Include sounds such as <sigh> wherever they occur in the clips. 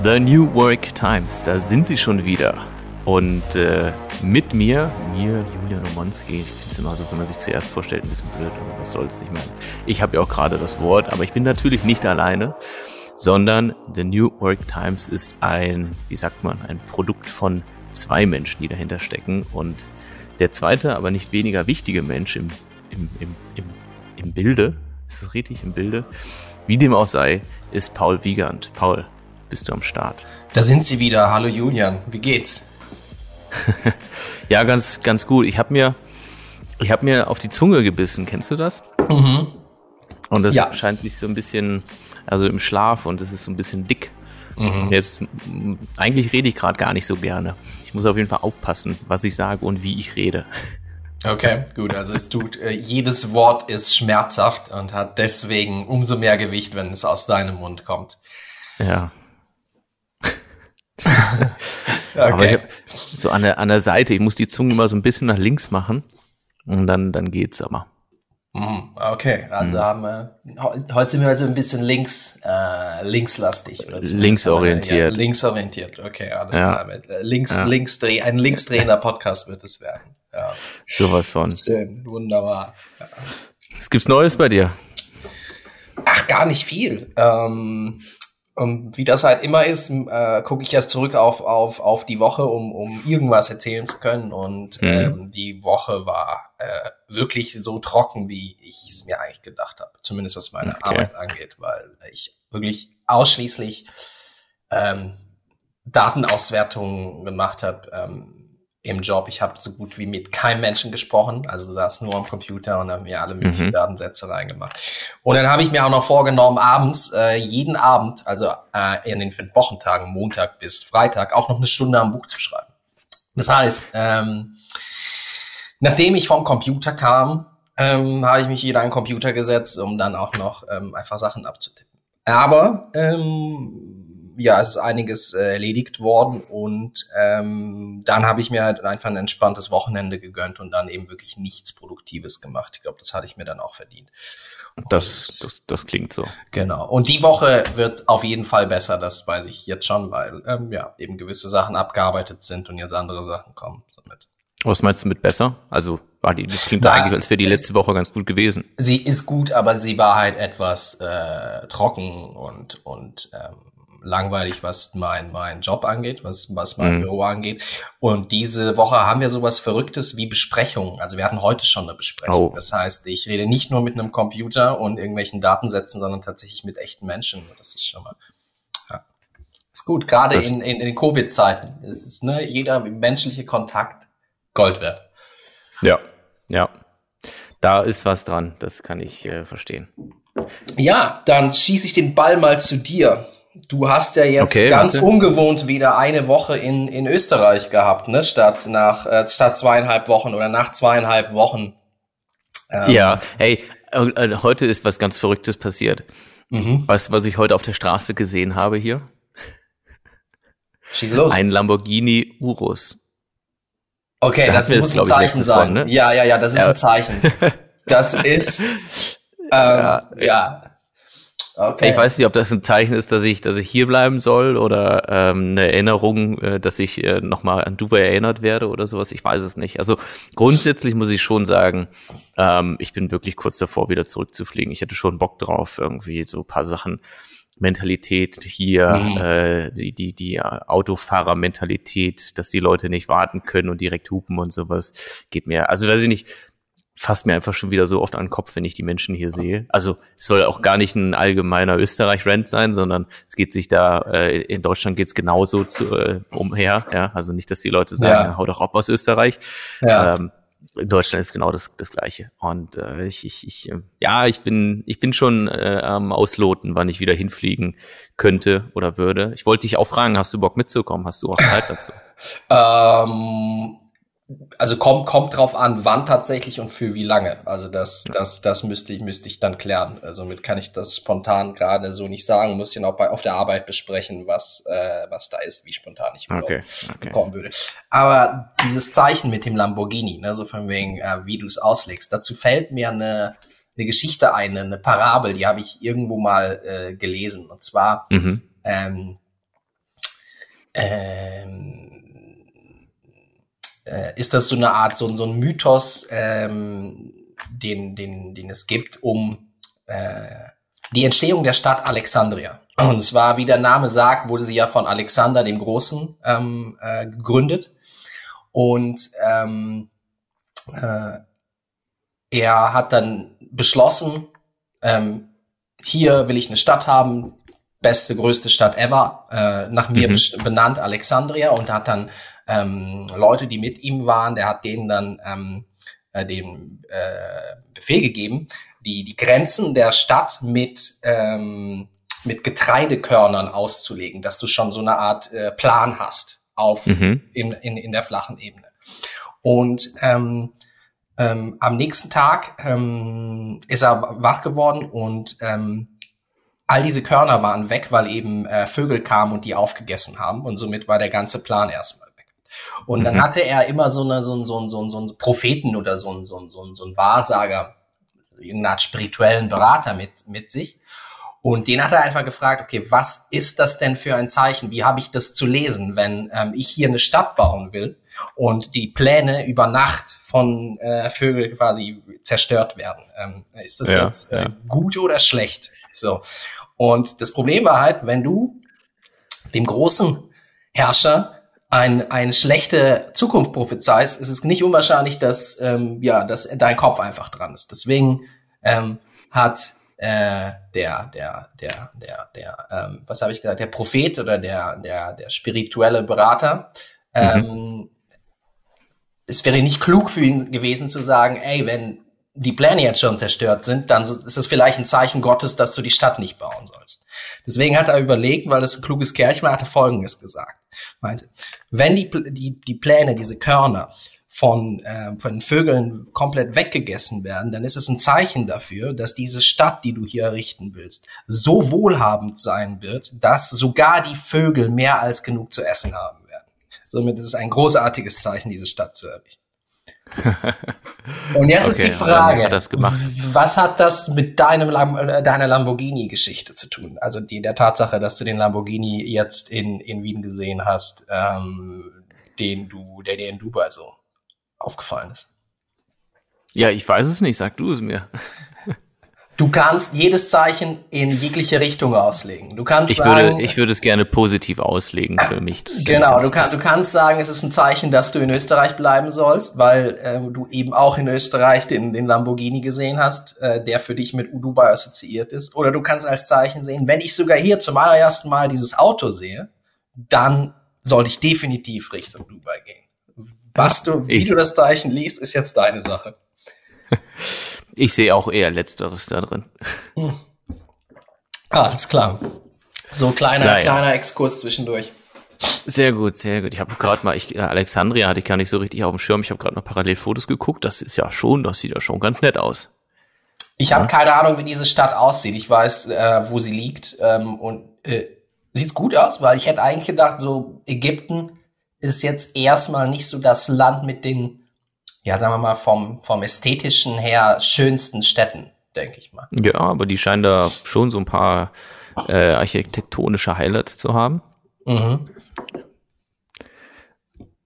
The New Work Times, da sind sie schon wieder. Und äh, mit mir, mir, ich finde es immer so, wenn man sich zuerst vorstellt, ein bisschen blöd, aber was soll's, ich meine, ich habe ja auch gerade das Wort, aber ich bin natürlich nicht alleine, sondern The New Work Times ist ein, wie sagt man, ein Produkt von zwei Menschen, die dahinter stecken. Und der zweite, aber nicht weniger wichtige Mensch im, im, im, im, im Bilde, ist das richtig, im Bilde, wie dem auch sei, ist Paul Wiegand. Paul, bist du am Start? Da sind sie wieder. Hallo Julian, wie geht's? <laughs> ja, ganz, ganz gut. Ich habe mir, ich habe mir auf die Zunge gebissen. Kennst du das? Mhm. Und das ja. scheint sich so ein bisschen, also im Schlaf und es ist so ein bisschen dick. Mhm. Jetzt, eigentlich rede ich gerade gar nicht so gerne. Ich muss auf jeden Fall aufpassen, was ich sage und wie ich rede. Okay, gut. Also es tut, äh, jedes Wort ist schmerzhaft und hat deswegen umso mehr Gewicht, wenn es aus deinem Mund kommt. Ja. Okay. <laughs> Aber ich hab so an der, an der Seite, ich muss die Zunge immer so ein bisschen nach links machen und dann, dann geht's aber. Mhm, okay, also mhm. haben wir, heute sind wir also ein bisschen links, äh, linkslastig. Oder linksorientiert. Ja, linksorientiert, okay, alles ja. klar. Äh, links, ja. links, ein linksdrehender Podcast wird es werden. Ja. Sowas von. Schön, wunderbar. Ja. Was gibt's Neues bei dir? Ach, gar nicht viel. Ähm, und wie das halt immer ist, äh, gucke ich jetzt zurück auf, auf, auf die Woche, um, um irgendwas erzählen zu können. Und mhm. ähm, die Woche war äh, wirklich so trocken, wie ich es mir eigentlich gedacht habe. Zumindest was meine okay. Arbeit angeht, weil ich wirklich ausschließlich ähm, Datenauswertungen gemacht habe. Ähm, im Job. Ich habe so gut wie mit keinem Menschen gesprochen, also saß nur am Computer und habe mir alle möglichen mhm. Datensätze reingemacht. Und dann habe ich mir auch noch vorgenommen, abends, äh, jeden Abend, also äh, in den fünf Wochentagen, Montag bis Freitag, auch noch eine Stunde am Buch zu schreiben. Das heißt, ähm, nachdem ich vom Computer kam, ähm, habe ich mich wieder an den Computer gesetzt, um dann auch noch ähm, einfach Sachen abzutippen. Aber ähm, ja, es ist einiges äh, erledigt worden und ähm, dann habe ich mir halt einfach ein entspanntes Wochenende gegönnt und dann eben wirklich nichts Produktives gemacht. Ich glaube, das hatte ich mir dann auch verdient. das, das, das klingt so. Genau. Und die Woche wird auf jeden Fall besser, das weiß ich jetzt schon, weil ähm, ja eben gewisse Sachen abgearbeitet sind und jetzt andere Sachen kommen. Somit. Was meinst du mit besser? Also war die, das klingt Na, eigentlich, als wäre die letzte Woche ganz gut gewesen. Sie ist gut, aber sie war halt etwas äh, trocken und und ähm, langweilig, was mein, mein Job angeht, was, was mein mhm. Büro angeht. Und diese Woche haben wir sowas Verrücktes wie Besprechungen. Also wir hatten heute schon eine Besprechung. Oh. Das heißt, ich rede nicht nur mit einem Computer und irgendwelchen Datensätzen, sondern tatsächlich mit echten Menschen. Das ist schon mal. Ist gut. Gerade in, in, in Covid-Zeiten. Es ist, ne, jeder menschliche Kontakt Gold wert. Ja, ja. Da ist was dran. Das kann ich äh, verstehen. Ja, dann schieße ich den Ball mal zu dir. Du hast ja jetzt okay, ganz warte. ungewohnt wieder eine Woche in, in Österreich gehabt, ne? Statt nach äh, statt zweieinhalb Wochen oder nach zweieinhalb Wochen. Ähm. Ja, hey, äh, heute ist was ganz Verrücktes passiert. Mhm. Weißt du, was ich heute auf der Straße gesehen habe hier? Schieß los. Ein Lamborghini Urus. Okay, da das muss ein Zeichen sein. Von, ne? Ja, ja, ja, das ist ja. <laughs> ein Zeichen. Das ist ähm, ja, ja. Okay. Ich weiß nicht, ob das ein Zeichen ist, dass ich, dass ich hier bleiben soll oder ähm, eine Erinnerung, äh, dass ich äh, nochmal an Dubai erinnert werde oder sowas. Ich weiß es nicht. Also grundsätzlich muss ich schon sagen, ähm, ich bin wirklich kurz davor, wieder zurückzufliegen. Ich hätte schon Bock drauf, irgendwie so ein paar Sachen. Mentalität hier, mhm. äh, die, die, die Autofahrer-Mentalität, dass die Leute nicht warten können und direkt hupen und sowas, geht mir. Also weiß ich nicht, fasst mir einfach schon wieder so oft an den Kopf, wenn ich die Menschen hier sehe. Also es soll auch gar nicht ein allgemeiner Österreich-Rent sein, sondern es geht sich da, äh, in Deutschland geht's genauso zu, äh, umher. Ja? Also nicht, dass die Leute sagen, ja. hau doch ab aus Österreich. Ja. Ähm, in Deutschland ist genau das, das Gleiche. Und äh, ich, ich, ich, äh, ja, ich bin, ich bin schon äh, am Ausloten, wann ich wieder hinfliegen könnte oder würde. Ich wollte dich auch fragen, hast du Bock mitzukommen? Hast du auch Zeit dazu? <laughs> ähm also kommt kommt drauf an, wann tatsächlich und für wie lange. Also das das das müsste ich müsste ich dann klären. Also mit kann ich das spontan gerade so nicht sagen. Muss ich noch bei auf der Arbeit besprechen, was äh, was da ist, wie spontan ich okay, okay. kommen würde. Aber dieses Zeichen mit dem Lamborghini, ne, so von wegen, äh, wie du es auslegst, dazu fällt mir eine eine Geschichte ein, eine Parabel, die habe ich irgendwo mal äh, gelesen. Und zwar mhm. ähm, ähm, äh, ist das so eine Art, so, so ein Mythos, ähm, den, den, den es gibt, um äh, die Entstehung der Stadt Alexandria. Und zwar, wie der Name sagt, wurde sie ja von Alexander dem Großen ähm, äh, gegründet. Und ähm, äh, er hat dann beschlossen, ähm, hier will ich eine Stadt haben, beste, größte Stadt ever, äh, nach mir mhm. benannt, Alexandria, und hat dann ähm, Leute, die mit ihm waren, der hat denen dann ähm, äh, den äh, Befehl gegeben, die, die Grenzen der Stadt mit, ähm, mit Getreidekörnern auszulegen, dass du schon so eine Art äh, Plan hast auf mhm. in, in, in der flachen Ebene. Und ähm, ähm, am nächsten Tag ähm, ist er wach geworden und ähm, all diese Körner waren weg, weil eben äh, Vögel kamen und die aufgegessen haben und somit war der ganze Plan erstmal. Und dann mhm. hatte er immer so, eine, so, ein, so, ein, so, ein, so ein Propheten oder so ein, so ein, so ein, so ein Wahrsager, irgendeine Art spirituellen Berater mit, mit sich. Und den hat er einfach gefragt, okay, was ist das denn für ein Zeichen? Wie habe ich das zu lesen, wenn ähm, ich hier eine Stadt bauen will und die Pläne über Nacht von äh, Vögeln quasi zerstört werden? Ähm, ist das ja, jetzt äh, ja. gut oder schlecht? So. Und das Problem war halt, wenn du dem großen Herrscher ein, eine schlechte Zukunft prophezeist, ist es nicht unwahrscheinlich, dass, ähm, ja, dass dein Kopf einfach dran ist. Deswegen ähm, hat äh, der, der, der, der, der, ähm, was habe ich gesagt, der Prophet oder der, der, der spirituelle Berater, ähm, mhm. es wäre nicht klug für ihn gewesen zu sagen, ey, wenn die Pläne jetzt schon zerstört sind, dann ist es vielleicht ein Zeichen Gottes, dass du die Stadt nicht bauen sollst. Deswegen hat er überlegt, weil es ein kluges Kerlchen war, hat er Folgendes gesagt. Meinte, wenn die, die, die Pläne, diese Körner von, äh, von Vögeln komplett weggegessen werden, dann ist es ein Zeichen dafür, dass diese Stadt, die du hier errichten willst, so wohlhabend sein wird, dass sogar die Vögel mehr als genug zu essen haben werden. Somit ist es ein großartiges Zeichen, diese Stadt zu errichten. Und jetzt okay, ist die Frage, hat was hat das mit deinem äh, deiner Lamborghini-Geschichte zu tun? Also die der Tatsache, dass du den Lamborghini jetzt in, in Wien gesehen hast, ähm, den du, der dir in Dubai so aufgefallen ist. Ja, ich weiß es nicht, sag du es mir. Du kannst jedes Zeichen in jegliche Richtung auslegen. Du kannst ich sagen, würde, ich würde es gerne positiv auslegen für <laughs> mich. Genau, du, kann, du kannst sagen, es ist ein Zeichen, dass du in Österreich bleiben sollst, weil äh, du eben auch in Österreich den, den Lamborghini gesehen hast, äh, der für dich mit Dubai assoziiert ist. Oder du kannst als Zeichen sehen, wenn ich sogar hier zum allerersten Mal dieses Auto sehe, dann sollte ich definitiv Richtung Dubai gehen. Was du, wie ich, du das Zeichen liest, ist jetzt deine Sache. <laughs> Ich sehe auch eher Letzteres da drin. Hm. Ah, alles klar. So kleiner, naja. kleiner Exkurs zwischendurch. Sehr gut, sehr gut. Ich habe gerade mal, ich, äh, Alexandria hatte ich gar nicht so richtig auf dem Schirm. Ich habe gerade noch parallel Fotos geguckt. Das ist ja schon, das sieht ja schon ganz nett aus. Ich habe keine Ahnung, wie diese Stadt aussieht. Ich weiß, äh, wo sie liegt ähm, und äh, sieht's gut aus, weil ich hätte eigentlich gedacht, so Ägypten ist jetzt erstmal nicht so das Land mit den ja, sagen wir mal, vom, vom ästhetischen her schönsten Städten, denke ich mal. Ja, aber die scheinen da schon so ein paar äh, architektonische Highlights zu haben. Mhm.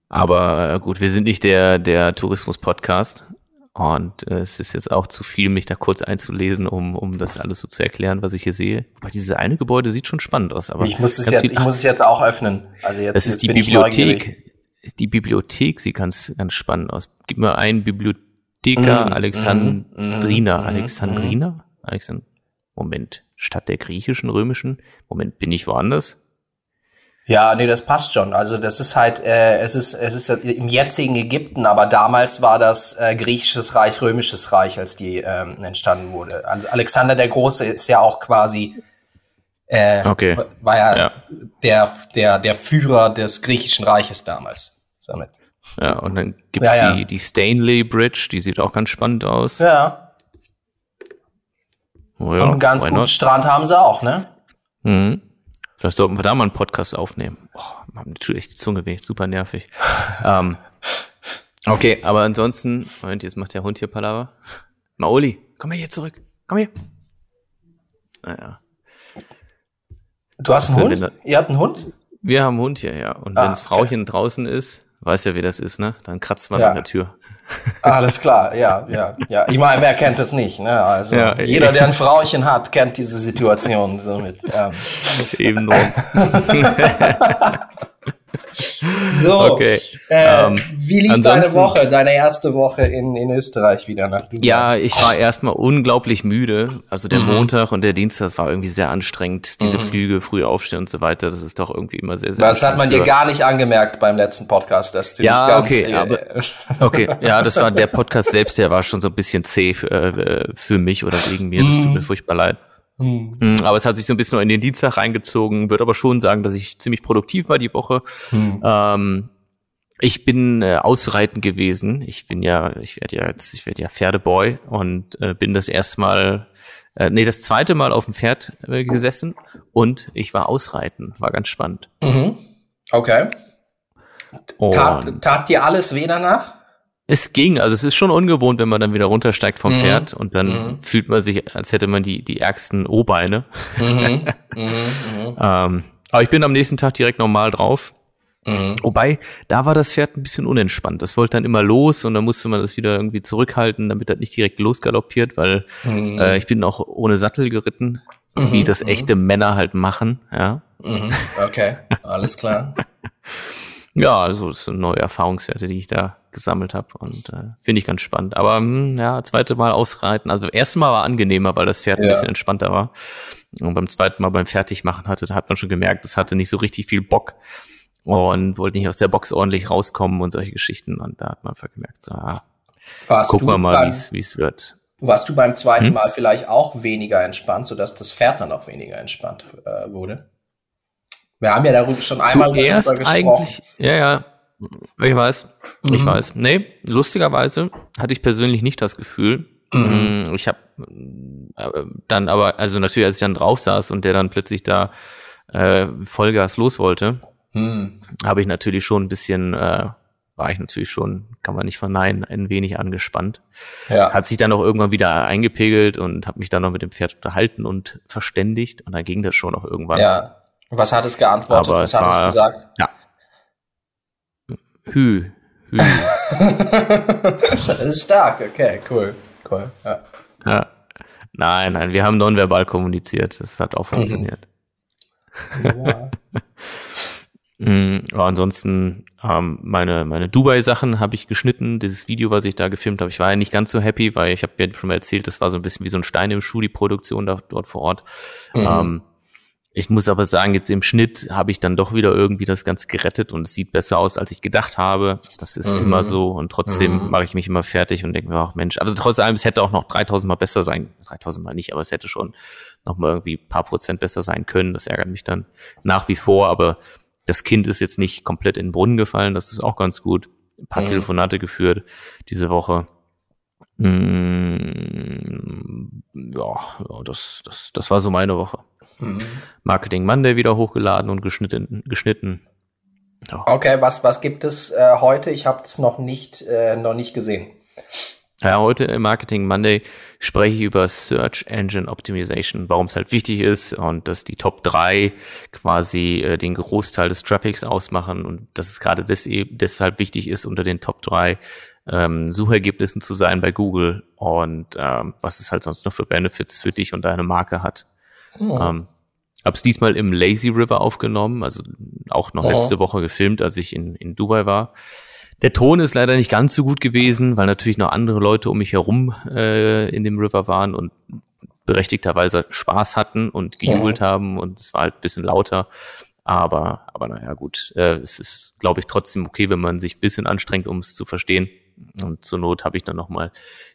Aber äh, gut, wir sind nicht der, der Tourismus-Podcast. Und äh, es ist jetzt auch zu viel, mich da kurz einzulesen, um, um das alles so zu erklären, was ich hier sehe. Weil dieses eine Gebäude sieht schon spannend aus. Aber ich muss es, jetzt, viel, ich muss es jetzt auch öffnen. Also jetzt, das ist die Bibliothek die Bibliothek sieht ganz, ganz spannend aus. Gib mir einen Bibliotheker mm, Alexandrina. Mm, Alexandrina? Alexand Moment. Stadt der griechischen, römischen? Moment, bin ich woanders? Ja, nee, das passt schon. Also das ist halt, äh, es ist, es ist im jetzigen Ägypten, aber damals war das äh, griechisches Reich, römisches Reich, als die ähm, entstanden wurde. Also Alexander der Große ist ja auch quasi äh, okay. war ja, ja, Der, der, der Führer des griechischen Reiches damals. Damit. Ja, und dann gibt's ja, ja. die, die Stanley Bridge, die sieht auch ganz spannend aus. Ja. Oh ja und einen ganz guten not? Strand haben sie auch, ne? Mhm. Vielleicht sollten wir da mal einen Podcast aufnehmen. Boah, natürlich die Zunge weh, super nervig. <laughs> ähm, okay, aber ansonsten, Moment, jetzt macht der Hund hier Palaver. Maoli, komm mal hier zurück. Komm hier. Naja. Du hast einen Hund? Ihr habt einen Hund? Wir haben einen Hund hierher. Und ah, wenn das Frauchen okay. draußen ist, weiß ja, wie das ist, ne? Dann kratzt man ja. an der Tür. <laughs> Alles klar, ja, <laughs> ja, ja. Ich meine, wer kennt es nicht, ne? Also ja, jeder, der ein Frauchen hat, kennt diese Situation somit. Ja. <laughs> Eben nur. So, <laughs> okay. Äh, ähm, wie lief deine Woche, deine erste Woche in, in Österreich wieder nach Dubai? Ja, ich war erstmal unglaublich müde. Also der mhm. Montag und der Dienstag war irgendwie sehr anstrengend. Diese mhm. Flüge, früh aufstehen und so weiter, das ist doch irgendwie immer sehr, sehr Das hat man dir gar nicht angemerkt beim letzten Podcast, dass du ja, ganz, okay, äh, aber, okay, ja, das war der Podcast selbst, der war schon so ein bisschen zäh für, äh, für mich oder wegen mir. Das tut mhm. mir furchtbar leid. Mhm. Aber es hat sich so ein bisschen nur in den Dienstag reingezogen, würde aber schon sagen, dass ich ziemlich produktiv war die Woche. Mhm. Ähm, ich bin äh, ausreiten gewesen. Ich bin ja, ich werde ja jetzt, ich werde ja Pferdeboy und äh, bin das erste Mal, äh, nee, das zweite Mal auf dem Pferd äh, gesessen und ich war ausreiten. War ganz spannend. Mhm. Okay. Tat, tat dir alles weh danach? Es ging, also es ist schon ungewohnt, wenn man dann wieder runtersteigt vom mhm. Pferd und dann mhm. fühlt man sich, als hätte man die, die ärgsten O-Beine. Mhm. mhm. <laughs> mhm. ähm, aber ich bin am nächsten Tag direkt normal drauf. Mhm. Wobei, da war das Pferd ein bisschen unentspannt. Das wollte dann immer los und dann musste man das wieder irgendwie zurückhalten, damit das nicht direkt losgaloppiert, weil äh, ich bin auch ohne Sattel geritten, wie das echte Männer halt machen, ja. Okay, alles klar. <laughs> Ja, also das sind neue Erfahrungswerte, die ich da gesammelt habe und äh, finde ich ganz spannend. Aber mh, hm, ja, zweite Mal ausreiten, also erste Mal war angenehmer, weil das Pferd ja. ein bisschen entspannter war. Und beim zweiten Mal beim Fertigmachen hatte, da hat man schon gemerkt, es hatte nicht so richtig viel Bock und wollte nicht aus der Box ordentlich rauskommen und solche Geschichten. Und da hat man einfach gemerkt, so, ah, gucken wir mal, wie es wird. Warst du beim zweiten hm? Mal vielleicht auch weniger entspannt, sodass das Pferd dann auch weniger entspannt äh, wurde? Wir haben ja darüber schon einmal Zuerst darüber gesprochen. Eigentlich, ja, ja. Ich weiß, mhm. ich weiß. Nee, lustigerweise hatte ich persönlich nicht das Gefühl. Mhm. Mm, ich habe äh, dann aber, also natürlich, als ich dann drauf saß und der dann plötzlich da äh, Vollgas los wollte, mhm. habe ich natürlich schon ein bisschen, äh, war ich natürlich schon, kann man nicht verneinen, ein wenig angespannt. Ja. Hat sich dann auch irgendwann wieder eingepegelt und habe mich dann noch mit dem Pferd unterhalten und verständigt und dann ging das schon auch irgendwann. Ja. Was hat es geantwortet? Aber Was es hat war, es gesagt? Ja. Hü. Hü. das <laughs> ist stark, okay, cool. Cool. Ja. ja. Nein, nein, wir haben nonverbal kommuniziert. Das hat auch funktioniert. <laughs> Ja. mm, ansonsten ähm, meine meine Dubai-Sachen habe ich geschnitten. Dieses Video, was ich da gefilmt habe, ich war ja nicht ganz so happy, weil ich habe ja schon mal erzählt, das war so ein bisschen wie so ein Stein im Schuh die Produktion da, dort vor Ort. Mhm. Ähm, ich muss aber sagen, jetzt im Schnitt habe ich dann doch wieder irgendwie das Ganze gerettet und es sieht besser aus, als ich gedacht habe. Das ist mhm. immer so und trotzdem mhm. mache ich mich immer fertig und denke mir, ach Mensch, also trotz allem, es hätte auch noch 3000 Mal besser sein, 3000 Mal nicht, aber es hätte schon noch mal irgendwie paar Prozent besser sein können. Das ärgert mich dann nach wie vor, aber das Kind ist jetzt nicht komplett in den Brunnen gefallen, das ist auch ganz gut. Ein paar mhm. Telefonate geführt diese Woche. Mm, ja, das, das, das war so meine Woche. Mhm. Marketing Monday wieder hochgeladen und geschnitten. geschnitten. Ja. Okay, was, was gibt es äh, heute? Ich habe es noch nicht, äh, noch nicht gesehen. Ja, heute im Marketing Monday spreche ich über Search Engine Optimization, warum es halt wichtig ist und dass die Top 3 quasi äh, den Großteil des Traffics ausmachen und dass es gerade des, deshalb wichtig ist, unter den Top 3 ähm, Suchergebnissen zu sein bei Google und ähm, was es halt sonst noch für Benefits für dich und deine Marke hat. Oh. Ähm, hab's diesmal im Lazy River aufgenommen, also auch noch oh. letzte Woche gefilmt, als ich in, in Dubai war. Der Ton ist leider nicht ganz so gut gewesen, weil natürlich noch andere Leute um mich herum äh, in dem River waren und berechtigterweise Spaß hatten und gejubelt oh. haben und es war halt ein bisschen lauter. Aber, aber naja, gut, äh, es ist, glaube ich, trotzdem okay, wenn man sich ein bisschen anstrengt, um es zu verstehen. Und zur Not habe ich dann nochmal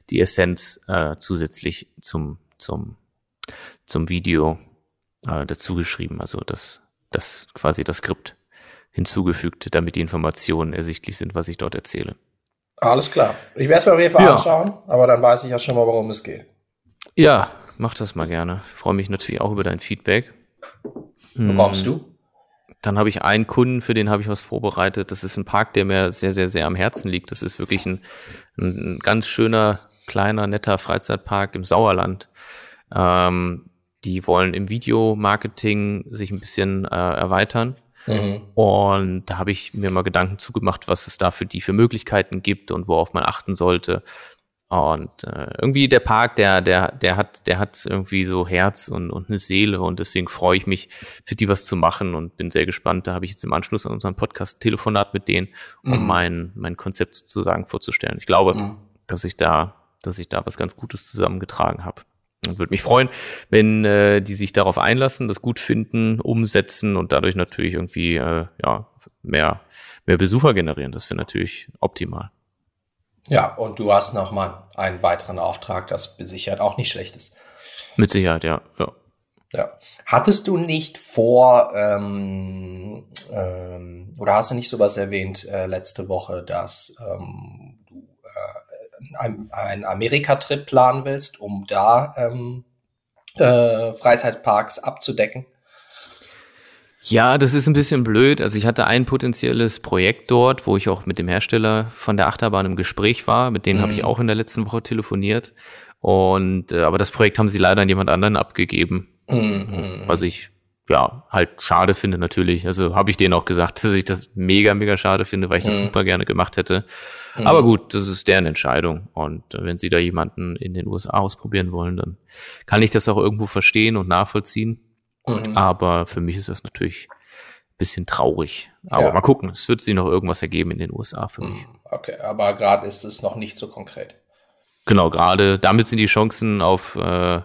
die Essenz äh, zusätzlich zum, zum zum Video äh, dazu geschrieben, also das, das quasi das Skript hinzugefügt, damit die Informationen ersichtlich sind, was ich dort erzähle. Alles klar. Ich werde es mir auf jeden Fall ja. anschauen, aber dann weiß ich ja schon mal, worum es geht. Ja, mach das mal gerne. Ich freue mich natürlich auch über dein Feedback. Bekommst hm. du? Dann habe ich einen Kunden, für den habe ich was vorbereitet. Das ist ein Park, der mir sehr, sehr, sehr am Herzen liegt. Das ist wirklich ein, ein ganz schöner, kleiner, netter Freizeitpark im Sauerland. Ähm, die wollen im Videomarketing sich ein bisschen äh, erweitern Mhm. Und da habe ich mir mal Gedanken zugemacht, was es da für die für Möglichkeiten gibt und worauf man achten sollte. Und äh, irgendwie der Park, der, der, der hat, der hat irgendwie so Herz und, und eine Seele und deswegen freue ich mich, für die was zu machen und bin sehr gespannt. Da habe ich jetzt im Anschluss an unseren Podcast Telefonat mit denen, um mhm. mein, mein Konzept sozusagen vorzustellen. Ich glaube, mhm. dass ich da, dass ich da was ganz Gutes zusammengetragen habe. Und würde mich freuen, wenn äh, die sich darauf einlassen, das gut finden, umsetzen und dadurch natürlich irgendwie äh, ja mehr mehr Besucher generieren. Das wäre natürlich optimal. Ja, und du hast nochmal einen weiteren Auftrag, das Sicherheit auch nicht schlecht ist. Mit Sicherheit, ja. Ja. ja. Hattest du nicht vor, ähm, ähm, oder hast du nicht sowas erwähnt äh, letzte Woche, dass ähm, du äh, einen Amerika-Trip planen willst, um da ähm, äh, Freizeitparks abzudecken? Ja, das ist ein bisschen blöd. Also ich hatte ein potenzielles Projekt dort, wo ich auch mit dem Hersteller von der Achterbahn im Gespräch war. Mit denen mhm. habe ich mhm. auch in der letzten Woche telefoniert. Und äh, aber das Projekt haben sie leider an jemand anderen abgegeben. Mhm. Was ich ja halt schade finde natürlich. Also habe ich denen auch gesagt, dass ich das mega, mega schade finde, weil ich das mhm. super gerne gemacht hätte. Mhm. Aber gut, das ist deren Entscheidung. Und äh, wenn sie da jemanden in den USA ausprobieren wollen, dann kann ich das auch irgendwo verstehen und nachvollziehen. Mhm. Aber für mich ist das natürlich ein bisschen traurig. Aber ja. mal gucken, es wird sich noch irgendwas ergeben in den USA für mich. Mhm. Okay, aber gerade ist es noch nicht so konkret. Genau, gerade damit sind die Chancen auf äh,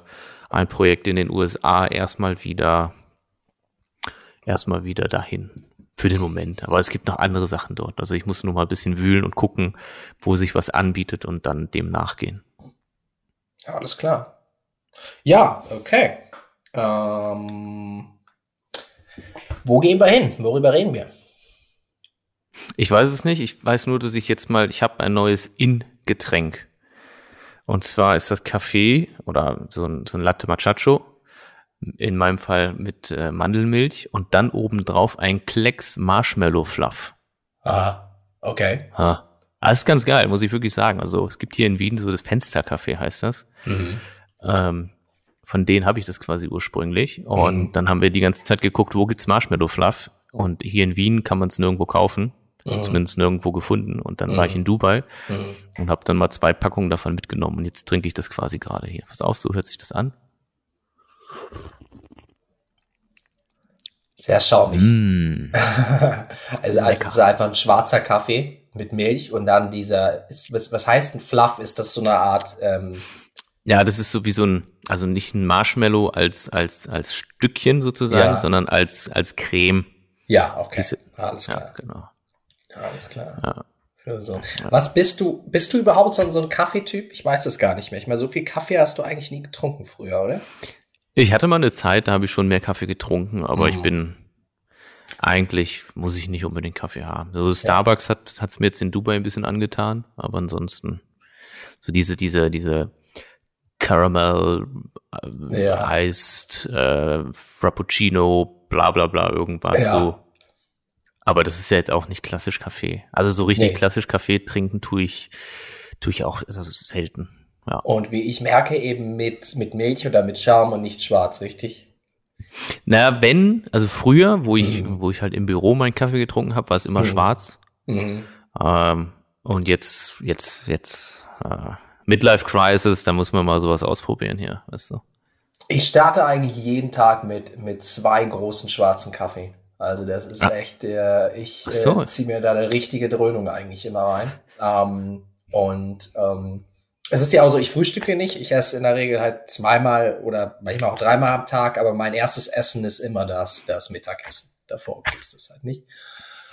ein Projekt in den USA erstmal wieder erstmal wieder dahin für den Moment. Aber es gibt noch andere Sachen dort. Also ich muss nur mal ein bisschen wühlen und gucken, wo sich was anbietet und dann dem nachgehen. Ja, alles klar. Ja, okay. Ähm, wo gehen wir hin? Worüber reden wir? Ich weiß es nicht. Ich weiß nur, dass ich jetzt mal, ich habe ein neues In-Getränk. Und zwar ist das Kaffee oder so ein, so ein Latte Machacho. In meinem Fall mit äh, Mandelmilch und dann obendrauf ein Klecks Marshmallow Fluff. Ah, okay. Ha. Das ist ganz geil, muss ich wirklich sagen. Also es gibt hier in Wien so das Fenstercafé, heißt das. Mhm. Ähm, von denen habe ich das quasi ursprünglich. Und mhm. dann haben wir die ganze Zeit geguckt, wo gibt's Marshmallow Fluff? Und hier in Wien kann man es nirgendwo kaufen. Mhm. Zumindest nirgendwo gefunden. Und dann war ich in mhm. Dubai mhm. und habe dann mal zwei Packungen davon mitgenommen. Und jetzt trinke ich das quasi gerade hier. Was auch so hört sich das an? Sehr schaumig. Mm. <laughs> also, also so einfach ein schwarzer Kaffee mit Milch und dann dieser, ist, was, was heißt ein Fluff? Ist das so eine Art ähm, ja, das ist so wie so ein, also nicht ein Marshmallow als, als, als Stückchen sozusagen, ja. sondern als, als Creme. Ja, okay. Diese, Alles klar. Ja, genau. Alles klar. Ja. So. Was bist du, bist du überhaupt so, so ein Kaffeetyp? Ich weiß es gar nicht mehr. Ich meine, so viel Kaffee hast du eigentlich nie getrunken früher, oder? Ich hatte mal eine Zeit, da habe ich schon mehr Kaffee getrunken, aber mhm. ich bin eigentlich muss ich nicht unbedingt Kaffee haben. So Starbucks ja. hat hat's mir jetzt in Dubai ein bisschen angetan, aber ansonsten so diese diese diese Caramel äh, ja. heißt äh, Frappuccino, bla bla bla, irgendwas ja. so. Aber das ist ja jetzt auch nicht klassisch Kaffee. Also so richtig nee. klassisch Kaffee trinken tue ich, tue ich auch also selten. Ja. Und wie ich merke, eben mit, mit Milch oder mit Charme und nicht schwarz, richtig? Na, wenn, also früher, wo ich, mhm. wo ich halt im Büro meinen Kaffee getrunken habe, war es immer mhm. schwarz. Mhm. Ähm, und jetzt, jetzt, jetzt äh, Midlife Crisis, da muss man mal sowas ausprobieren hier, weißt du. Ich starte eigentlich jeden Tag mit, mit zwei großen schwarzen Kaffee. Also das ist ah. echt der, ich so. äh, ziehe mir da eine richtige Dröhnung eigentlich immer rein. Ähm, und ähm, es ist ja auch so, ich frühstücke nicht. Ich esse in der Regel halt zweimal oder manchmal auch dreimal am Tag, aber mein erstes Essen ist immer das, das Mittagessen. Davor gibt es das halt nicht.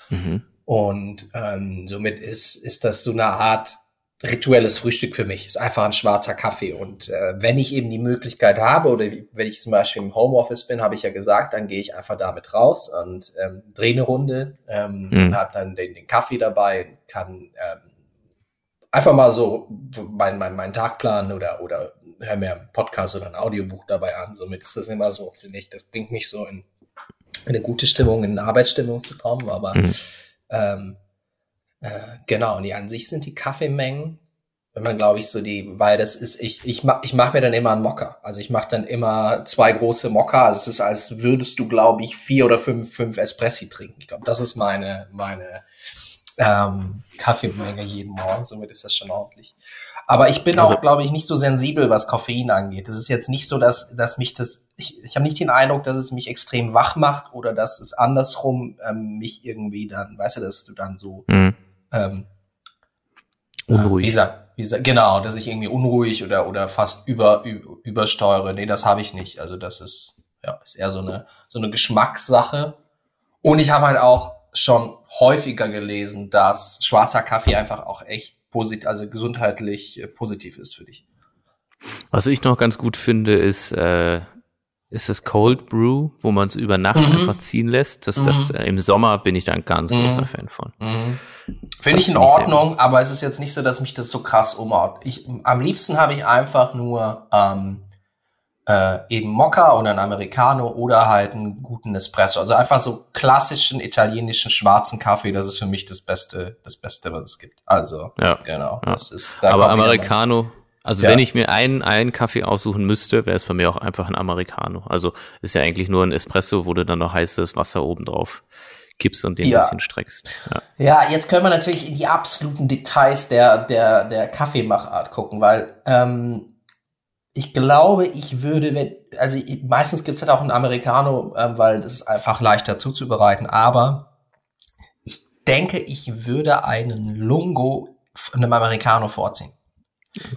Mhm. Und ähm, somit ist, ist das so eine Art rituelles Frühstück für mich. Ist einfach ein schwarzer Kaffee. Und äh, wenn ich eben die Möglichkeit habe oder wenn ich zum Beispiel im Homeoffice bin, habe ich ja gesagt, dann gehe ich einfach damit raus und ähm, drehe eine Runde, ähm, mhm. habe dann den, den, Kaffee dabei, kann ähm, einfach mal so meinen mein, mein Tag planen oder, oder höre mir einen Podcast oder ein Audiobuch dabei an. Somit ist das immer so, finde ich, das bringt mich so in, in eine gute Stimmung, in eine Arbeitsstimmung zu kommen. Aber mhm. ähm, äh, genau, und die an sich sind die Kaffeemengen wenn man, glaube ich, so die, weil das ist, ich, ich mach, ich mach mir dann immer einen Mocker. Also ich mache dann immer zwei große Mocker. Also es ist, als würdest du, glaube ich, vier oder fünf, fünf Espressi trinken. Ich glaube, das ist meine, meine ähm, Kaffeemenge jeden Morgen. Somit ist das schon ordentlich. Aber ich bin also, auch, glaube ich, nicht so sensibel, was Koffein angeht. Es ist jetzt nicht so, dass, dass mich das, ich, ich habe nicht den Eindruck, dass es mich extrem wach macht oder dass es andersrum ähm, mich irgendwie dann, weißt du, dass du dann so mhm. ähm, unruhig. Äh, wie sagt, genau, dass ich irgendwie unruhig oder, oder fast über, übersteuere. Nee, das habe ich nicht. Also das ist, ja, ist eher so eine, so eine Geschmackssache. Und ich habe halt auch schon häufiger gelesen, dass schwarzer Kaffee einfach auch echt positiv, also gesundheitlich äh, positiv ist für dich. Was ich noch ganz gut finde, ist, äh, ist das Cold Brew, wo man es über Nacht mhm. einfach ziehen lässt. Das, mhm. das, äh, Im Sommer bin ich da ein ganz mhm. großer Fan von. Mhm. Finde ich in Ordnung, aber es ist jetzt nicht so, dass mich das so krass umhaut. Ich, am liebsten habe ich einfach nur ähm, äh, eben Mokka oder ein Americano oder halt einen guten Espresso. Also einfach so klassischen italienischen schwarzen Kaffee. Das ist für mich das Beste, das Beste, was es gibt. Also ja. genau. Ja. Das ist, da aber Americano also ja. wenn ich mir einen, einen Kaffee aussuchen müsste, wäre es bei mir auch einfach ein Americano. Also ist ja eigentlich nur ein Espresso, wo du dann noch heißes Wasser oben drauf kippst und den ja. ein bisschen streckst. Ja. ja, jetzt können wir natürlich in die absoluten Details der, der, der Kaffeemachart gucken, weil ähm, ich glaube, ich würde, wenn, also meistens gibt's halt auch einen Americano, ähm, weil das ist einfach leichter zuzubereiten, aber ich denke, ich würde einen Lungo einem Americano vorziehen.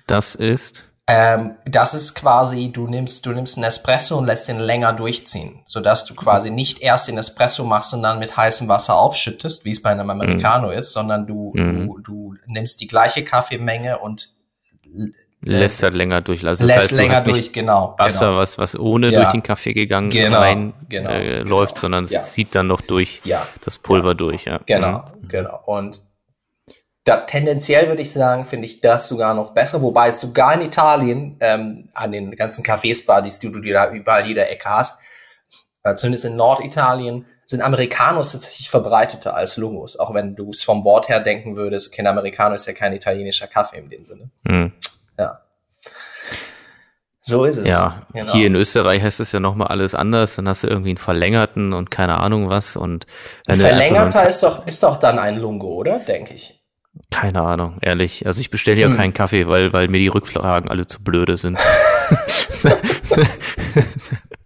Das ist? Ähm, das ist quasi, du nimmst, du nimmst einen Espresso und lässt den länger durchziehen, sodass du quasi nicht erst den Espresso machst und dann mit heißem Wasser aufschüttest, wie es bei einem Americano mm. ist, sondern du, mm. du, du nimmst die gleiche Kaffeemenge und äh, lässt halt länger durchlassen. Also das lässt heißt, länger durch, genau. Wasser, genau. was, was ohne ja. durch den Kaffee gegangen genau, rein genau, äh, läuft, sondern ja. es zieht dann noch durch ja. das Pulver durch, ja. Genau, mhm. genau. Und da, tendenziell würde ich sagen, finde ich das sogar noch besser, wobei es sogar in Italien ähm, an den ganzen Cafés, Partys, die du dir da überall jeder Ecke hast, äh, zumindest in Norditalien, sind Americanos tatsächlich verbreiteter als Lungos, auch wenn du es vom Wort her denken würdest, okay, ein Americano ist ja kein italienischer Kaffee in dem Sinne. Mhm. Ja. So ist es. Ja, genau. hier in Österreich heißt es ja nochmal alles anders. Dann hast du irgendwie einen verlängerten und keine Ahnung was. Und Verlängerter ist doch, ist doch dann ein Lungo, oder? Denke ich. Keine Ahnung, ehrlich. Also ich bestelle ja hm. keinen Kaffee, weil, weil mir die Rückfragen alle zu blöde sind. <laughs> <laughs> <laughs>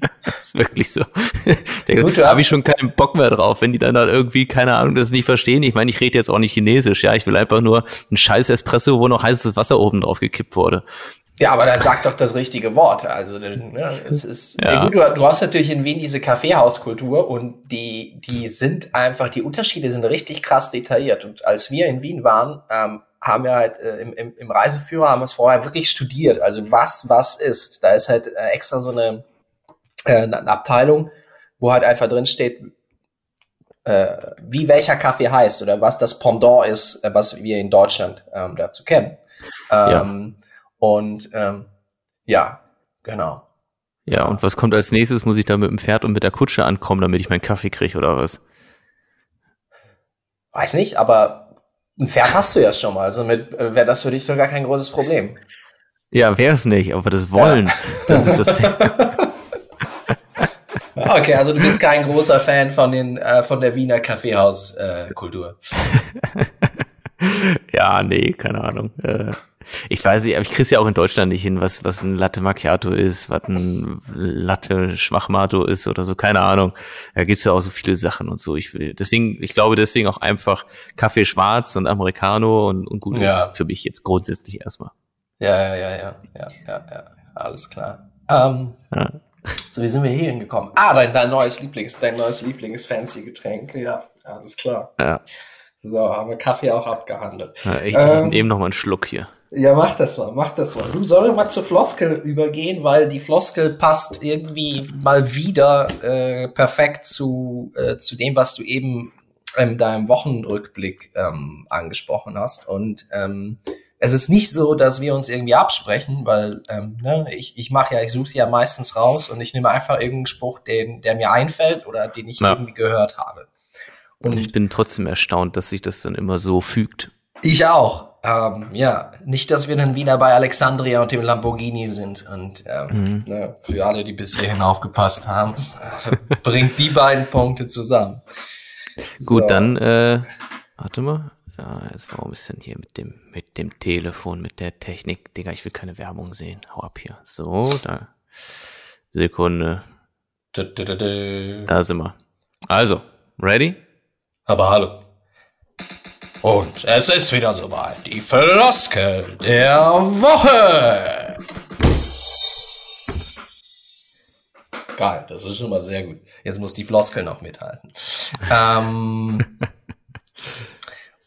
<laughs> Das ist wirklich so. <laughs> Da habe ich schon keinen Bock mehr drauf, wenn die dann da irgendwie, keine Ahnung, das nicht verstehen. Ich meine, ich rede jetzt auch nicht Chinesisch, ja. Ich will einfach nur einen scheiß Espresso, wo noch heißes Wasser oben drauf gekippt wurde. Ja, aber dann sag doch das richtige Wort. Also ne, es ist ja. gut, du, du, hast natürlich in Wien diese Kaffeehauskultur und die, die sind einfach, die Unterschiede sind richtig krass detailliert. Und als wir in Wien waren, ähm, haben wir halt äh, im, im, im Reiseführer haben wir es vorher wirklich studiert. Also was was ist. Da ist halt äh, extra so eine, äh, eine Abteilung, wo halt einfach drin steht, äh, wie welcher Kaffee heißt oder was das Pendant ist, äh, was wir in Deutschland ähm, dazu kennen. Ähm, ja. Und ähm, ja, genau. Ja, und was kommt als nächstes? Muss ich da mit dem Pferd und mit der Kutsche ankommen, damit ich meinen Kaffee kriege oder was? Weiß nicht, aber ein Pferd hast du ja schon mal. Also mit äh, wäre das für dich doch gar kein großes Problem. Ja, wäre es nicht, aber das wollen, ja. das ist das Thema. <laughs> <laughs> Okay, also du bist kein großer Fan von den äh, von der Wiener Kaffeehauskultur. Äh, <laughs> ja, nee, keine Ahnung. Äh, ich weiß nicht, aber ich krieg's ja auch in Deutschland nicht hin, was, was ein Latte Macchiato ist, was ein Latte Schwachmato ist oder so, keine Ahnung. Da gibt's ja auch so viele Sachen und so. Ich will, deswegen, ich glaube deswegen auch einfach Kaffee schwarz und Americano und, und gut ja. ist für mich jetzt grundsätzlich erstmal. Ja, ja, ja, ja, ja, ja, ja, alles klar. Ähm, ja. So, wie sind wir hier hingekommen? Ah, dein, dein neues Lieblings, dein neues Lieblings-Fancy-Getränk. Ja, alles klar. Ja. So, haben wir Kaffee auch abgehandelt. Ja, ich ähm, nehme noch mal einen Schluck hier. Ja, mach das mal, mach das mal. Du sollst mal zur Floskel übergehen, weil die Floskel passt irgendwie mal wieder äh, perfekt zu, äh, zu dem, was du eben in deinem Wochenrückblick ähm, angesprochen hast. Und ähm, es ist nicht so, dass wir uns irgendwie absprechen, weil ähm, ne, ich, ich mache ja, ich suche sie ja meistens raus und ich nehme einfach irgendeinen Spruch, den, der mir einfällt oder den ich ja. irgendwie gehört habe. Und ich bin trotzdem erstaunt, dass sich das dann immer so fügt. Ich auch. ähm, ja, nicht, dass wir dann wieder bei Alexandria und dem Lamborghini sind. Und ähm, mhm. ne, für alle, die bis hierhin aufgepasst haben, <laughs> bringt die beiden Punkte zusammen. Gut, so. dann, äh, warte mal. Ja, jetzt warum ist denn hier mit dem, mit dem Telefon, mit der Technik? Digga, ich will keine Werbung sehen. Hau ab hier. So, da. Sekunde. Da sind wir. Also, ready? Aber hallo. Und es ist wieder soweit. Die Floskel der Woche. Geil, das ist schon mal sehr gut. Jetzt muss die Floskel noch mithalten. ähm, <laughs>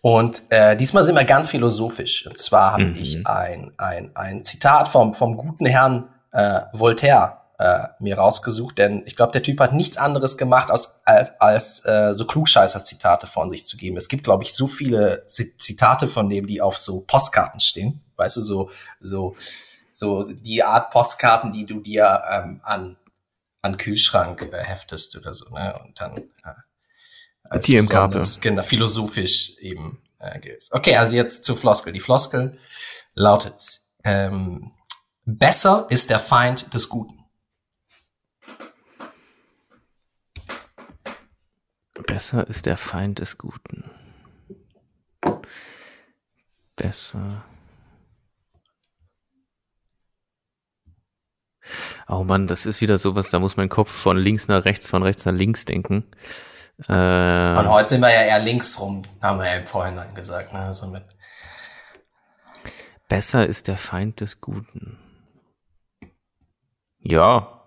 und äh, diesmal sind wir ganz philosophisch. Und zwar habe mhm. ich ein, ein, ein Zitat vom, vom guten Herrn äh, Voltaire äh, mir rausgesucht, denn ich glaube, der Typ hat nichts anderes gemacht, als, als, als äh, so Klugscheißer-Zitate von sich zu geben. Es gibt, glaube ich, so viele Z Zitate von dem, die auf so Postkarten stehen. Weißt du, so, so, so die Art Postkarten, die du dir ähm, an, an Kühlschrank äh, heftest oder so, ne? Und dann äh, als TM-Karte. Genau, philosophisch eben äh, gilt. Okay, also jetzt zur Floskel. Die Floskel lautet, ähm, besser ist der Feind des Guten. Besser ist der Feind des Guten. Besser. Oh Mann, das ist wieder sowas, da muss mein Kopf von links nach rechts, von rechts nach links denken. Äh, Und heute sind wir ja eher links rum, haben wir ja im Vorhinein gesagt. Ne? Also mit Besser ist der Feind des Guten. Ja.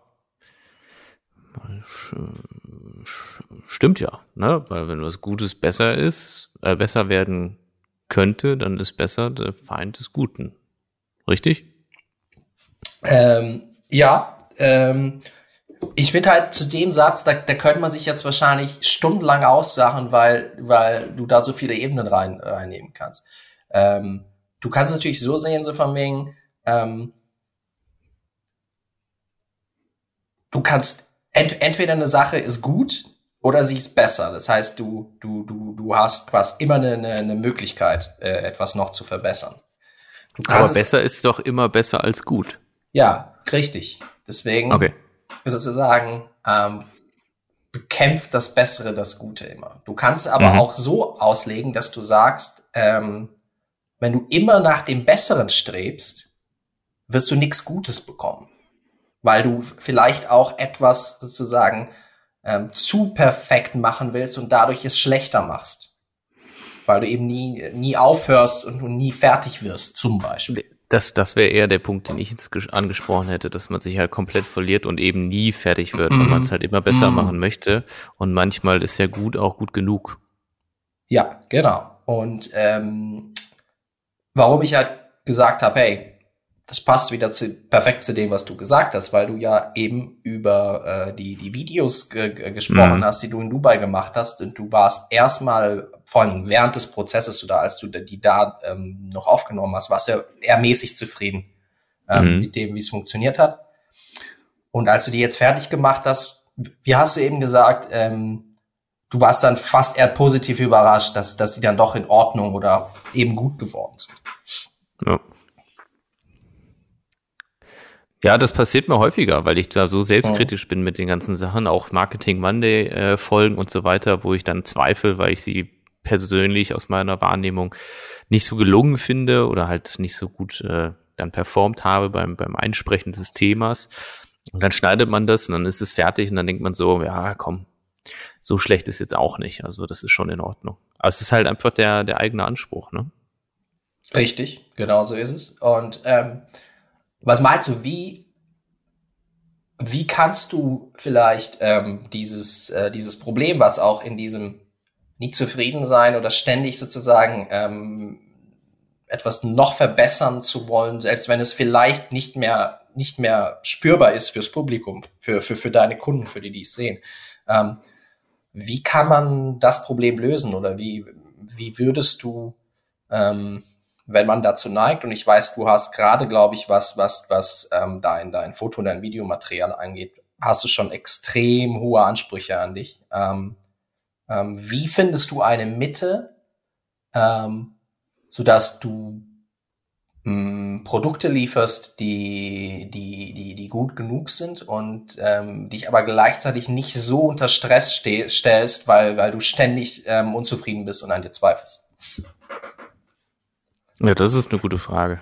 Stimmt ja, ne? Weil wenn was Gutes besser ist, äh, besser werden könnte, dann ist besser der Feind des Guten. Richtig? Ähm, ja, ähm, ich finde halt zu dem Satz, da, da könnte man sich jetzt wahrscheinlich stundenlang aussachen, weil, weil du da so viele Ebenen rein, reinnehmen kannst. Ähm, du kannst natürlich so sehen, so von wegen, ähm, du kannst ent, entweder eine Sache ist gut oder sie ist besser. Das heißt, du, du, du, du hast quasi immer eine, eine, Möglichkeit, äh, etwas noch zu verbessern. Aber besser ist doch immer besser als gut. Ja, richtig. Deswegen okay. Sozusagen ähm, bekämpft das Bessere das Gute immer. Du kannst aber mhm. auch so auslegen, dass du sagst, ähm, wenn du immer nach dem Besseren strebst, wirst du nichts Gutes bekommen weil du vielleicht auch etwas sozusagen ähm, zu perfekt machen willst und dadurch es schlechter machst. Weil du eben nie, nie aufhörst und nie fertig wirst, zum Beispiel. Das, das wäre eher der Punkt, den ich jetzt angesprochen hätte, dass man sich halt komplett verliert und eben nie fertig wird, weil man es halt immer besser mm. machen möchte. Und manchmal ist ja gut auch gut genug. Ja, genau. Und ähm, warum ich halt gesagt habe, hey, das passt wieder zu, perfekt zu dem, was du gesagt hast, weil du ja eben über äh, die, die Videos gesprochen mhm. hast, die du in Dubai gemacht hast. Und du warst erstmal, vor allem während des Prozesses oder als du die da ähm, noch aufgenommen hast, warst du ja eher mäßig zufrieden ähm, mhm. mit dem, wie es funktioniert hat. Und als du die jetzt fertig gemacht hast, wie hast du eben gesagt, ähm, du warst dann fast eher positiv überrascht, dass, dass die dann doch in Ordnung oder eben gut geworden sind. Ja. Ja, das passiert mir häufiger, weil ich da so selbstkritisch ja. bin mit den ganzen Sachen, auch Marketing Monday äh, Folgen und so weiter, wo ich dann zweifle, weil ich sie persönlich aus meiner Wahrnehmung nicht so gelungen finde oder halt nicht so gut äh, dann performt habe beim, beim Einsprechen des Themas. Und dann schneidet man das und dann ist es fertig und dann denkt man so, ja, komm, so schlecht ist jetzt auch nicht. Also das ist schon in Ordnung. Aber es ist halt einfach der, der eigene Anspruch, ne? Richtig, genau so ist es. Und ähm, was meinst du, wie, wie kannst du vielleicht ähm, dieses, äh, dieses Problem, was auch in diesem nicht zufrieden sein oder ständig sozusagen ähm, etwas noch verbessern zu wollen, selbst wenn es vielleicht nicht mehr nicht mehr spürbar ist fürs Publikum, für, für, für deine Kunden, für die, die es sehen. Ähm, wie kann man das Problem lösen oder wie, wie würdest du ähm, wenn man dazu neigt. Und ich weiß, du hast gerade, glaube ich, was, was, was ähm, dein, dein Foto und dein Videomaterial angeht, hast du schon extrem hohe Ansprüche an dich. Ähm, ähm, wie findest du eine Mitte ähm, sodass du mh, Produkte lieferst, die, die, die, die gut genug sind und ähm, dich aber gleichzeitig nicht so unter Stress ste stellst, weil, weil du ständig ähm, unzufrieden bist und an dir zweifelst? Ja, das ist eine gute Frage.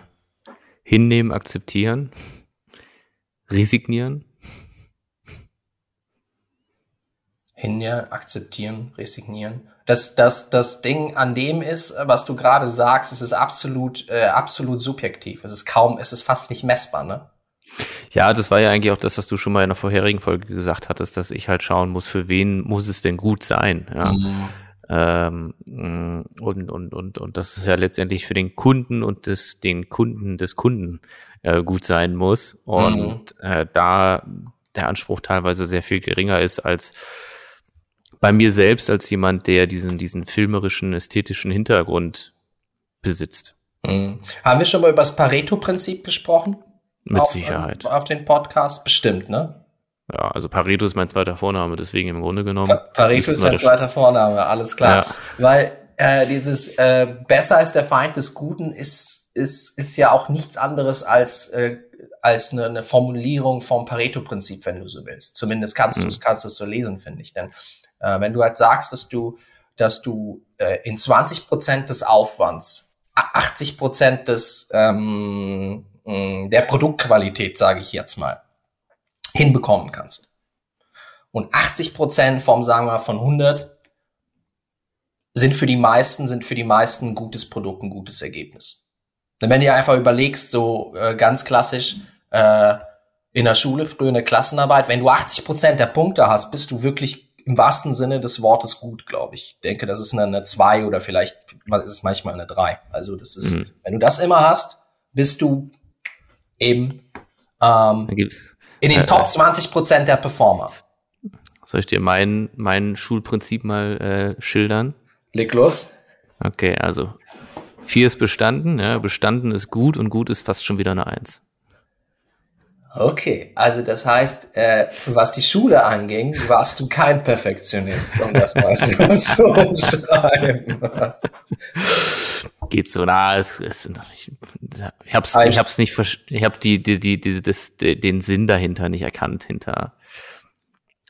Hinnehmen, akzeptieren, resignieren. Hinnehmen, akzeptieren, resignieren. Das, das, das Ding an dem ist, was du gerade sagst, es ist absolut, äh, absolut subjektiv. Es ist kaum, es ist fast nicht messbar, ne? Ja, das war ja eigentlich auch das, was du schon mal in der vorherigen Folge gesagt hattest, dass ich halt schauen muss, für wen muss es denn gut sein. Ja. Mhm. Ähm, und, und, und, und das ist ja letztendlich für den Kunden und des, den Kunden des Kunden äh, gut sein muss. Und mhm. äh, da der Anspruch teilweise sehr viel geringer ist als bei mir selbst als jemand, der diesen, diesen filmerischen, ästhetischen Hintergrund besitzt. Mhm. Haben wir schon mal über das Pareto-Prinzip gesprochen? Mit auf, Sicherheit. Auf den Podcast bestimmt, ne? Ja, also Pareto ist mein zweiter Vorname, deswegen im Grunde genommen. Pa Pareto ist dein zweiter Vorname, alles klar. Ja. Weil äh, dieses äh, besser als der Feind des Guten ist, ist, ist ja auch nichts anderes als, äh, als eine, eine Formulierung vom Pareto-Prinzip, wenn du so willst. Zumindest kannst mhm. du kannst es so lesen, finde ich. Denn äh, wenn du halt sagst, dass du, dass du äh, in 20 Prozent des Aufwands 80 Prozent des ähm, der Produktqualität, sage ich jetzt mal, hinbekommen kannst. Und 80 Prozent vom, sagen wir, von 100 sind für die meisten, sind für die meisten ein gutes Produkt, ein gutes Ergebnis. Und wenn du dir einfach überlegst, so äh, ganz klassisch äh, in der Schule, früher eine Klassenarbeit, wenn du 80 Prozent der Punkte hast, bist du wirklich im wahrsten Sinne des Wortes gut, glaube ich. Ich denke, das ist eine, eine 2 oder vielleicht ist es manchmal eine 3. Also das ist, mhm. wenn du das immer hast, bist du eben ähm, in den äh, Top 20 Prozent der Performer. Soll ich dir mein, mein Schulprinzip mal äh, schildern? Leg los. Okay, also vier ist bestanden, ja, bestanden ist gut und gut ist fast schon wieder eine Eins. Okay, also das heißt, äh, was die Schule anging, warst du kein Perfektionist, um das mal so <laughs> zu umschreiben. Geht so, na, es, es, ich, ich hab's, ich hab's nicht, ich hab die, die, die, die, das, den Sinn dahinter nicht erkannt, hinter,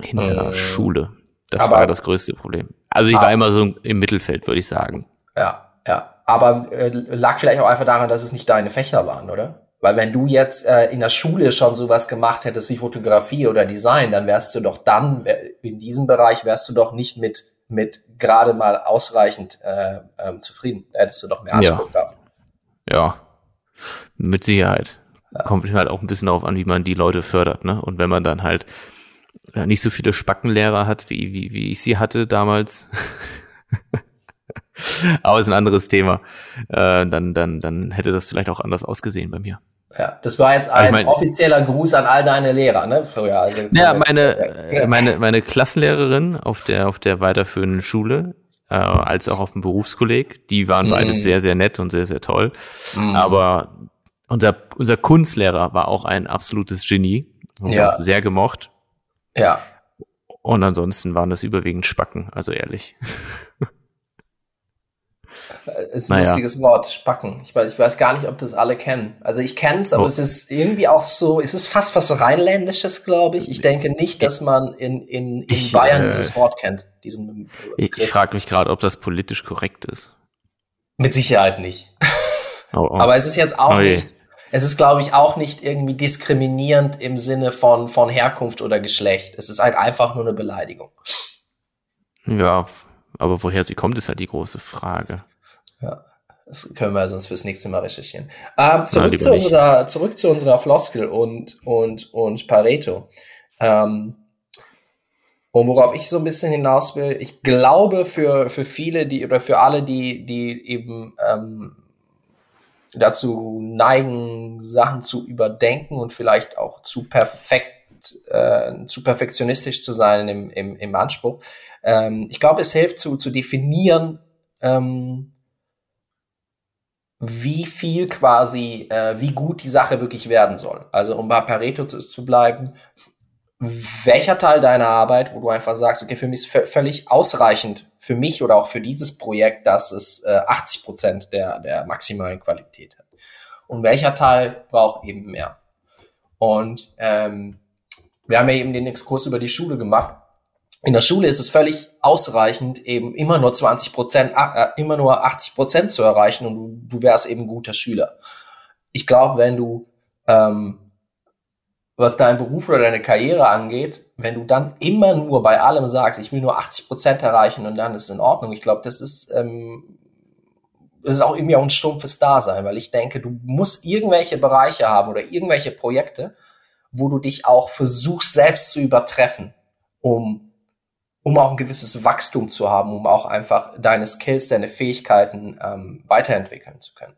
hinter äh, Schule. Das aber, war das größte Problem. Also ich war immer so im Mittelfeld, würde ich sagen. Ja, ja. Aber äh, lag vielleicht auch einfach daran, dass es nicht deine Fächer waren, oder? Weil wenn du jetzt äh, in der Schule schon sowas gemacht hättest wie Fotografie oder Design, dann wärst du doch dann, in diesem Bereich wärst du doch nicht mit, mit gerade mal ausreichend äh, ähm, zufrieden. Da hättest du doch mehr Anspruch ja. gehabt. Ja, mit Sicherheit. Ja. Kommt halt auch ein bisschen darauf an, wie man die Leute fördert. Ne? Und wenn man dann halt äh, nicht so viele Spackenlehrer hat, wie, wie, wie ich sie hatte damals, <laughs> aber ist ein anderes Thema, äh, dann, dann, dann hätte das vielleicht auch anders ausgesehen bei mir. Ja, das war jetzt ein ich mein, offizieller Gruß an all deine Lehrer, ne? Früher. Also ja, meine, ja. meine, meine Klassenlehrerin auf der, auf der weiterführenden Schule, äh, als auch auf dem Berufskolleg, die waren mm. beide sehr, sehr nett und sehr, sehr toll. Mm. Aber unser, unser Kunstlehrer war auch ein absolutes Genie. Und ja. sehr gemocht. Ja. Und ansonsten waren das überwiegend Spacken, also ehrlich. <laughs> ist ein naja. lustiges Wort, Spacken. Ich weiß, ich weiß gar nicht, ob das alle kennen. Also ich kenne es, aber oh. es ist irgendwie auch so, es ist fast was Rheinländisches, glaube ich. Ich denke nicht, dass man in, in, in ich, Bayern äh, dieses Wort kennt. Diesen ich ich frage mich gerade, ob das politisch korrekt ist. Mit Sicherheit nicht. <laughs> Oh, oh. Aber es ist jetzt auch oh nicht, es ist, glaube ich, auch nicht irgendwie diskriminierend im Sinne von, von Herkunft oder Geschlecht. Es ist halt einfach nur eine Beleidigung. Ja, aber woher sie kommt, ist halt die große Frage. Ja, das können wir sonst fürs nächste Mal recherchieren. Ähm, zurück, Nein, zu unserer, zurück zu unserer Floskel und, und, und Pareto. Ähm, und worauf ich so ein bisschen hinaus will, ich glaube für, für viele, die oder für alle, die, die eben ähm, dazu neigen, Sachen zu überdenken und vielleicht auch zu perfekt, äh, zu perfektionistisch zu sein im, im, im Anspruch. Ähm, ich glaube, es hilft zu, zu definieren, ähm, wie viel quasi, äh, wie gut die Sache wirklich werden soll. Also um bei Pareto zu, zu bleiben, welcher Teil deiner Arbeit, wo du einfach sagst, okay, für mich ist völlig ausreichend, für mich oder auch für dieses Projekt, dass es äh, 80 Prozent der, der maximalen Qualität hat. Und welcher Teil braucht eben mehr. Und ähm, wir haben ja eben den Exkurs über die Schule gemacht. In der Schule ist es völlig ausreichend, eben immer nur 20 Prozent, äh, immer nur 80 Prozent zu erreichen und du, du wärst eben guter Schüler. Ich glaube, wenn du ähm, was dein Beruf oder deine Karriere angeht, wenn du dann immer nur bei allem sagst, ich will nur 80 Prozent erreichen und dann ist es in Ordnung. Ich glaube, das ist, ähm, das ist auch irgendwie auch ein stumpfes Dasein, weil ich denke, du musst irgendwelche Bereiche haben oder irgendwelche Projekte, wo du dich auch versuchst, selbst zu übertreffen, um, um auch ein gewisses Wachstum zu haben, um auch einfach deine Skills, deine Fähigkeiten ähm, weiterentwickeln zu können.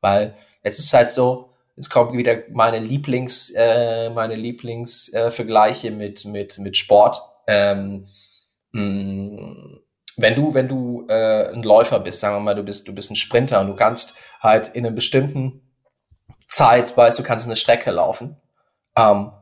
Weil es ist halt so, Jetzt kommt wieder meine Lieblings, äh, meine Lieblingsvergleiche äh, mit, mit, mit Sport. Ähm, mh, mm, wenn du, wenn du äh, ein Läufer bist, sagen wir mal, du bist, du bist ein Sprinter und du kannst halt in einer bestimmten Zeit, weißt du, kannst eine Strecke laufen, ähm,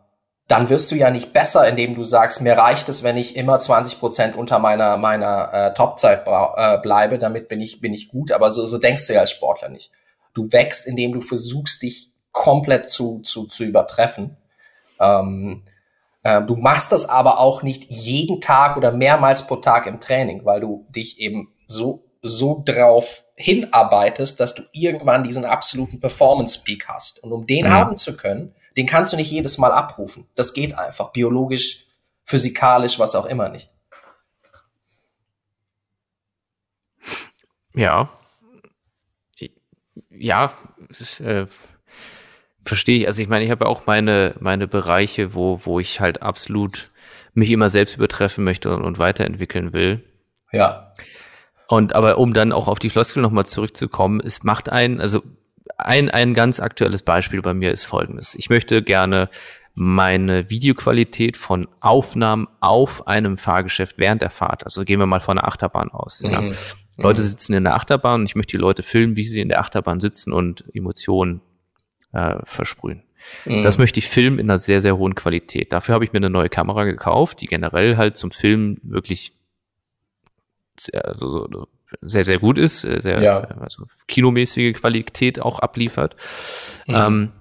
dann wirst du ja nicht besser, indem du sagst, mir reicht es, wenn ich immer 20 Prozent unter meiner meiner äh, Topzeit äh, bleibe, damit bin ich bin ich gut. Aber so so denkst du ja als Sportler nicht. Du wächst, indem du versuchst, dich komplett zu, zu, zu übertreffen. Ähm, äh, du machst das aber auch nicht jeden Tag oder mehrmals pro Tag im Training, weil du dich eben so, so drauf hinarbeitest, dass du irgendwann diesen absoluten Performance-Peak hast. Und um den mhm. haben zu können, den kannst du nicht jedes Mal abrufen. Das geht einfach, biologisch, physikalisch, was auch immer nicht. Ja. Ja, es ist, äh, Verstehe ich. Also ich meine, ich habe ja auch meine, meine Bereiche, wo, wo ich halt absolut mich immer selbst übertreffen möchte und, und weiterentwickeln will. Ja. Und aber um dann auch auf die Floskel nochmal zurückzukommen, es macht einen, also ein, ein ganz aktuelles Beispiel bei mir ist folgendes. Ich möchte gerne meine Videoqualität von Aufnahmen auf einem Fahrgeschäft während der Fahrt. Also gehen wir mal von einer Achterbahn aus. Mhm. Ja. Leute sitzen in der Achterbahn und ich möchte die Leute filmen, wie sie in der Achterbahn sitzen und Emotionen äh, versprühen. Mhm. Das möchte ich filmen in einer sehr, sehr hohen Qualität. Dafür habe ich mir eine neue Kamera gekauft, die generell halt zum Filmen wirklich also, sehr, sehr gut ist, äh, sehr ja. also kinomäßige Qualität auch abliefert. Mhm. Ähm,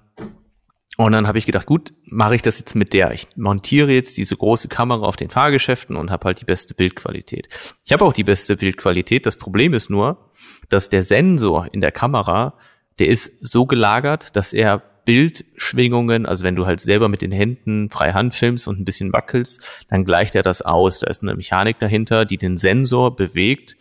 und dann habe ich gedacht, gut, mache ich das jetzt mit der. Ich montiere jetzt diese große Kamera auf den Fahrgeschäften und habe halt die beste Bildqualität. Ich habe auch die beste Bildqualität. Das Problem ist nur, dass der Sensor in der Kamera der ist so gelagert, dass er Bildschwingungen, also wenn du halt selber mit den Händen frei Hand filmst und ein bisschen wackelst, dann gleicht er das aus. Da ist eine Mechanik dahinter, die den Sensor bewegt,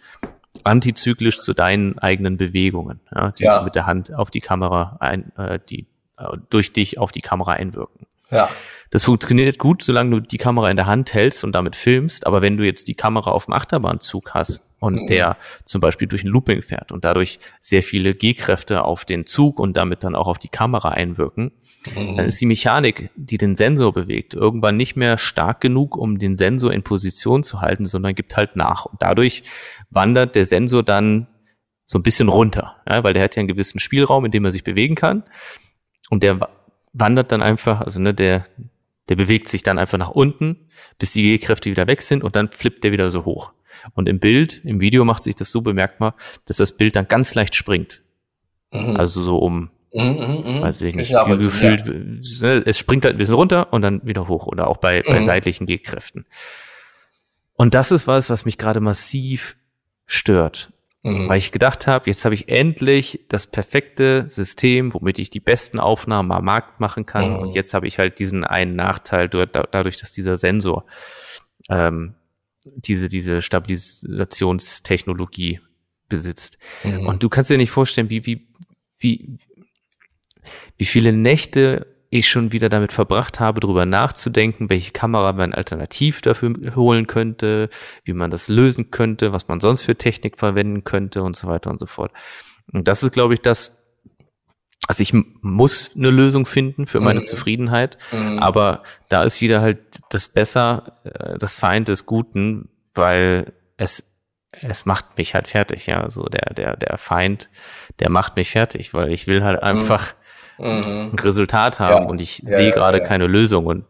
antizyklisch zu deinen eigenen Bewegungen, ja, die ja. mit der Hand auf die Kamera ein, äh, die äh, durch dich auf die Kamera einwirken. Ja. Das funktioniert gut, solange du die Kamera in der Hand hältst und damit filmst. Aber wenn du jetzt die Kamera auf dem Achterbahnzug hast und mhm. der zum Beispiel durch ein Looping fährt und dadurch sehr viele G-Kräfte auf den Zug und damit dann auch auf die Kamera einwirken, mhm. dann ist die Mechanik, die den Sensor bewegt, irgendwann nicht mehr stark genug, um den Sensor in Position zu halten, sondern gibt halt nach. Und dadurch wandert der Sensor dann so ein bisschen runter, ja, weil der hat ja einen gewissen Spielraum, in dem er sich bewegen kann. Und der wandert dann einfach, also ne, der, der bewegt sich dann einfach nach unten, bis die G-Kräfte wieder weg sind und dann flippt der wieder so hoch. Und im Bild, im Video macht sich das so bemerkbar, dass das Bild dann ganz leicht springt. Mhm. Also so um, mhm, mhm, mhm. weiß ich nicht, ich gefühlt, ja. Ne, es springt halt ein bisschen runter und dann wieder hoch oder auch bei, bei mhm. seitlichen G-Kräften. Und das ist was, was mich gerade massiv stört. Mhm. Weil ich gedacht habe, jetzt habe ich endlich das perfekte System, womit ich die besten Aufnahmen am Markt machen kann. Mhm. Und jetzt habe ich halt diesen einen Nachteil dadurch, dass dieser Sensor ähm, diese, diese Stabilisationstechnologie besitzt. Mhm. Und du kannst dir nicht vorstellen, wie, wie, wie, wie viele Nächte ich schon wieder damit verbracht habe, darüber nachzudenken, welche Kamera man alternativ dafür holen könnte, wie man das lösen könnte, was man sonst für Technik verwenden könnte und so weiter und so fort. Und das ist, glaube ich, das, also ich muss eine Lösung finden für meine mhm. Zufriedenheit, mhm. aber da ist wieder halt das Besser, äh, das Feind des Guten, weil es es macht mich halt fertig, ja, so der der der Feind, der macht mich fertig, weil ich will halt mhm. einfach mhm. ein Resultat haben ja. und ich ja, sehe gerade ja, keine Lösung und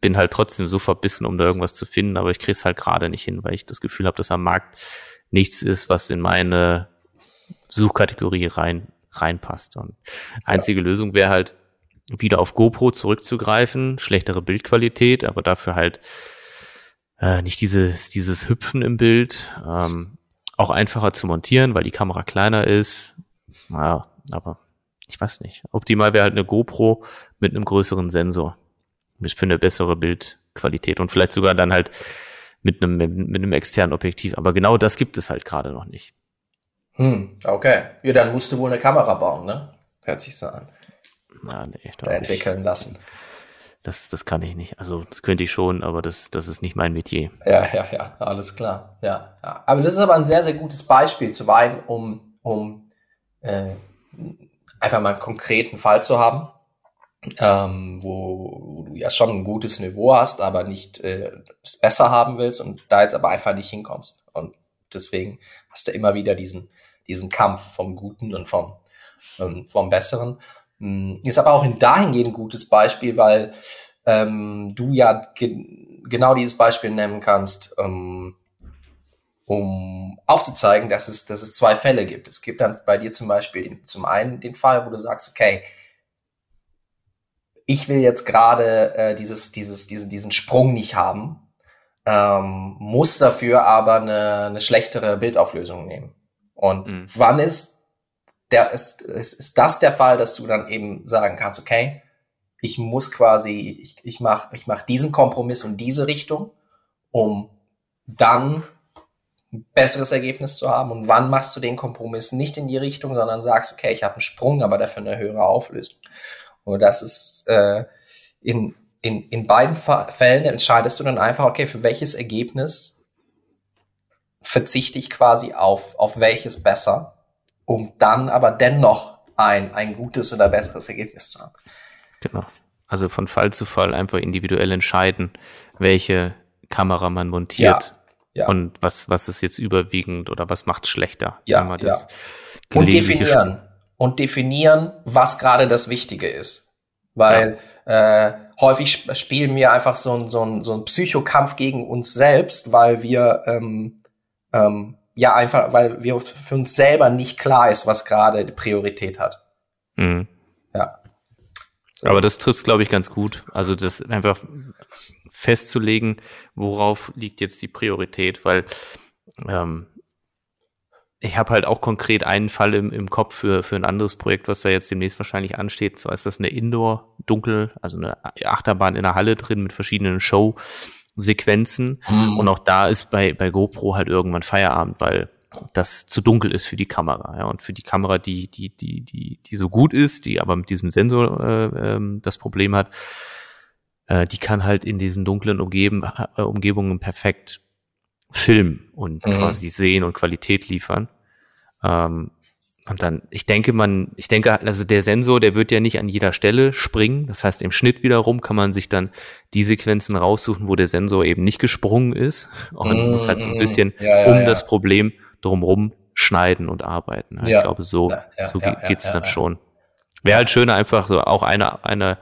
bin halt trotzdem so verbissen, um da irgendwas zu finden, aber ich kriege es halt gerade nicht hin, weil ich das Gefühl habe, dass am Markt nichts ist, was in meine Suchkategorie rein reinpasst. Und einzige ja. Lösung wäre halt wieder auf GoPro zurückzugreifen, schlechtere Bildqualität, aber dafür halt äh, nicht dieses dieses Hüpfen im Bild, ähm, auch einfacher zu montieren, weil die Kamera kleiner ist. Naja, aber ich weiß nicht. Optimal wäre halt eine GoPro mit einem größeren Sensor für eine bessere Bildqualität und vielleicht sogar dann halt mit einem, mit einem externen Objektiv. Aber genau das gibt es halt gerade noch nicht. Hm, okay. Ja, dann musst du wohl eine Kamera bauen, ne? Hört sich so an. Na, nee, da entwickeln lassen. Das, das kann ich nicht. Also das könnte ich schon, aber das, das ist nicht mein Metier. Ja, ja, ja, alles klar. Ja, ja. Aber das ist aber ein sehr, sehr gutes Beispiel zu weinen, um, um äh, einfach mal einen konkreten Fall zu haben ähm, wo, wo du ja schon ein gutes Niveau hast, aber nicht äh, es besser haben willst und da jetzt aber einfach nicht hinkommst. Und deswegen hast du immer wieder diesen, diesen Kampf vom Guten und vom, ähm, vom Besseren. Ähm, ist aber auch in dahingehend ein gutes Beispiel, weil ähm, du ja ge genau dieses Beispiel nennen kannst, ähm, um aufzuzeigen, dass es, dass es zwei Fälle gibt. Es gibt dann bei dir zum Beispiel den, zum einen den Fall, wo du sagst, okay, ich will jetzt gerade äh, dieses, dieses, diesen, diesen Sprung nicht haben, ähm, muss dafür aber eine, eine schlechtere Bildauflösung nehmen. Und mhm. wann ist der, ist, ist, ist das der Fall, dass du dann eben sagen kannst, okay, ich muss quasi, ich, ich mache ich mach diesen Kompromiss in diese Richtung, um dann ein besseres Ergebnis zu haben. Und wann machst du den Kompromiss nicht in die Richtung, sondern sagst, okay, ich habe einen Sprung, aber dafür eine höhere Auflösung. Und das ist äh, in, in, in beiden Fällen entscheidest du dann einfach, okay, für welches Ergebnis verzichte ich quasi auf, auf welches besser, um dann aber dennoch ein, ein gutes oder besseres Ergebnis zu haben. Genau. Also von Fall zu Fall einfach individuell entscheiden, welche Kamera man montiert. Ja, ja. Und was, was ist jetzt überwiegend oder was macht schlechter? Ja, ja. Und definieren und definieren, was gerade das Wichtige ist. Weil ja. äh, häufig spielen wir einfach so ein, so, ein, so ein Psychokampf gegen uns selbst, weil wir ähm, ähm, ja einfach, weil wir für uns selber nicht klar ist, was gerade die Priorität hat. Mhm. Aber das trifft, glaube ich, ganz gut. Also das einfach festzulegen, worauf liegt jetzt die Priorität, weil ähm, ich habe halt auch konkret einen Fall im, im Kopf für, für ein anderes Projekt, was da jetzt demnächst wahrscheinlich ansteht. Zwar ist das eine Indoor-Dunkel, also eine Achterbahn in der Halle drin mit verschiedenen Show-Sequenzen. Mhm. Und auch da ist bei, bei GoPro halt irgendwann Feierabend, weil das zu dunkel ist für die Kamera. Ja. Und für die Kamera, die, die, die, die, die so gut ist, die aber mit diesem Sensor äh, ähm, das Problem hat, äh, die kann halt in diesen dunklen Umgeben, äh, Umgebungen perfekt Film und mhm. quasi sehen und Qualität liefern. Ähm, und dann, ich denke, man, ich denke, also der Sensor, der wird ja nicht an jeder Stelle springen. Das heißt, im Schnitt wiederum kann man sich dann die Sequenzen raussuchen, wo der Sensor eben nicht gesprungen ist. Und man muss halt so ein mhm. bisschen ja, ja, um ja. das Problem drumrum schneiden und arbeiten. Ich glaube, so, so geht's dann schon. Wäre halt schöner, einfach so auch eine, eine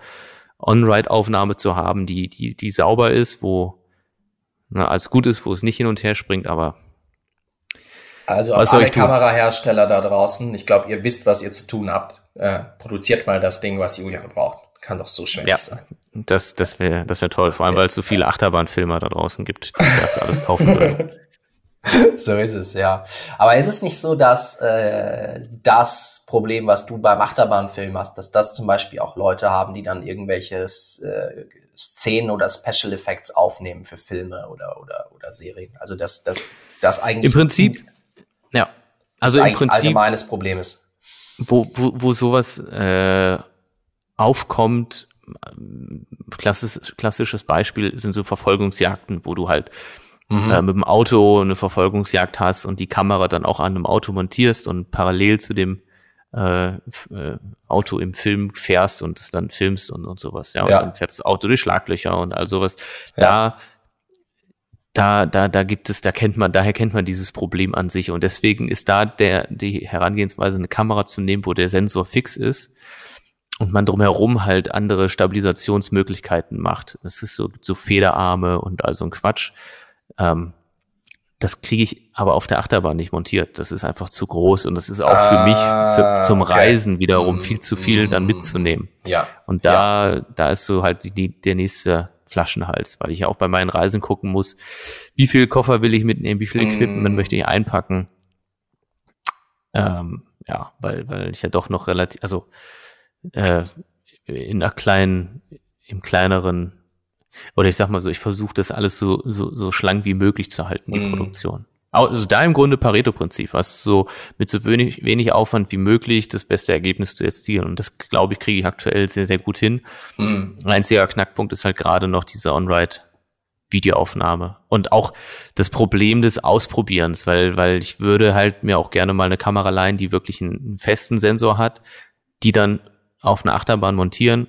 On-Ride-Aufnahme zu haben, die, die, die sauber ist, wo na, als gut ist, wo es nicht hin und her springt, aber. Also an alle Kamerahersteller da draußen, ich glaube, ihr wisst, was ihr zu tun habt. Äh, produziert mal das Ding, was Julian braucht. Kann doch so schwer ja, sein. Das, das wäre das wär toll, vor allem, weil es so viele Achterbahnfilmer da draußen gibt, die das alles kaufen würden. <laughs> <laughs> so ist es, ja. Aber ist es nicht so, dass äh, das Problem, was du beim Achterbahnfilm hast, dass das zum Beispiel auch Leute haben, die dann irgendwelches äh, Szenen oder Special Effects aufnehmen für Filme oder, oder, oder Serien. Also dass das, das eigentlich. Im Prinzip, ja. Also im Prinzip. allgemeines Problem ist. Wo, wo, wo sowas äh, aufkommt, klassisch, klassisches Beispiel sind so Verfolgungsjagden, wo du halt mhm. äh, mit dem Auto eine Verfolgungsjagd hast und die Kamera dann auch an einem Auto montierst und parallel zu dem äh, äh, Auto im Film fährst und es dann filmst und, und sowas. Ja, und ja. dann fährt das Auto durch Schlaglöcher und all sowas. Ja. Da, da, da, da gibt es, da kennt man, daher kennt man dieses Problem an sich und deswegen ist da der, die Herangehensweise, eine Kamera zu nehmen, wo der Sensor fix ist und man drumherum halt andere Stabilisationsmöglichkeiten macht. Das ist so, so Federarme und also ein Quatsch. Ähm, das kriege ich aber auf der Achterbahn nicht montiert. Das ist einfach zu groß und das ist auch für mich für, zum okay. Reisen wiederum viel zu viel dann mitzunehmen. Ja. Und da, ja. da ist so halt die, der nächste Flaschenhals, weil ich ja auch bei meinen Reisen gucken muss, wie viel Koffer will ich mitnehmen, wie viel Equipment mm. möchte ich einpacken. Ähm, ja, weil, weil ich ja doch noch relativ, also äh, in einer kleinen, im kleineren oder ich sag mal so, ich versuche das alles so, so, so schlank wie möglich zu halten, die mm. Produktion. Also da im Grunde Pareto-Prinzip, was so mit so wenig, wenig Aufwand wie möglich das beste Ergebnis zu erzielen. Und das, glaube ich, kriege ich aktuell sehr, sehr gut hin. Mm. Ein einziger Knackpunkt ist halt gerade noch diese On-Ride Videoaufnahme und auch das Problem des Ausprobierens, weil, weil ich würde halt mir auch gerne mal eine Kamera leihen, die wirklich einen festen Sensor hat, die dann auf eine Achterbahn montieren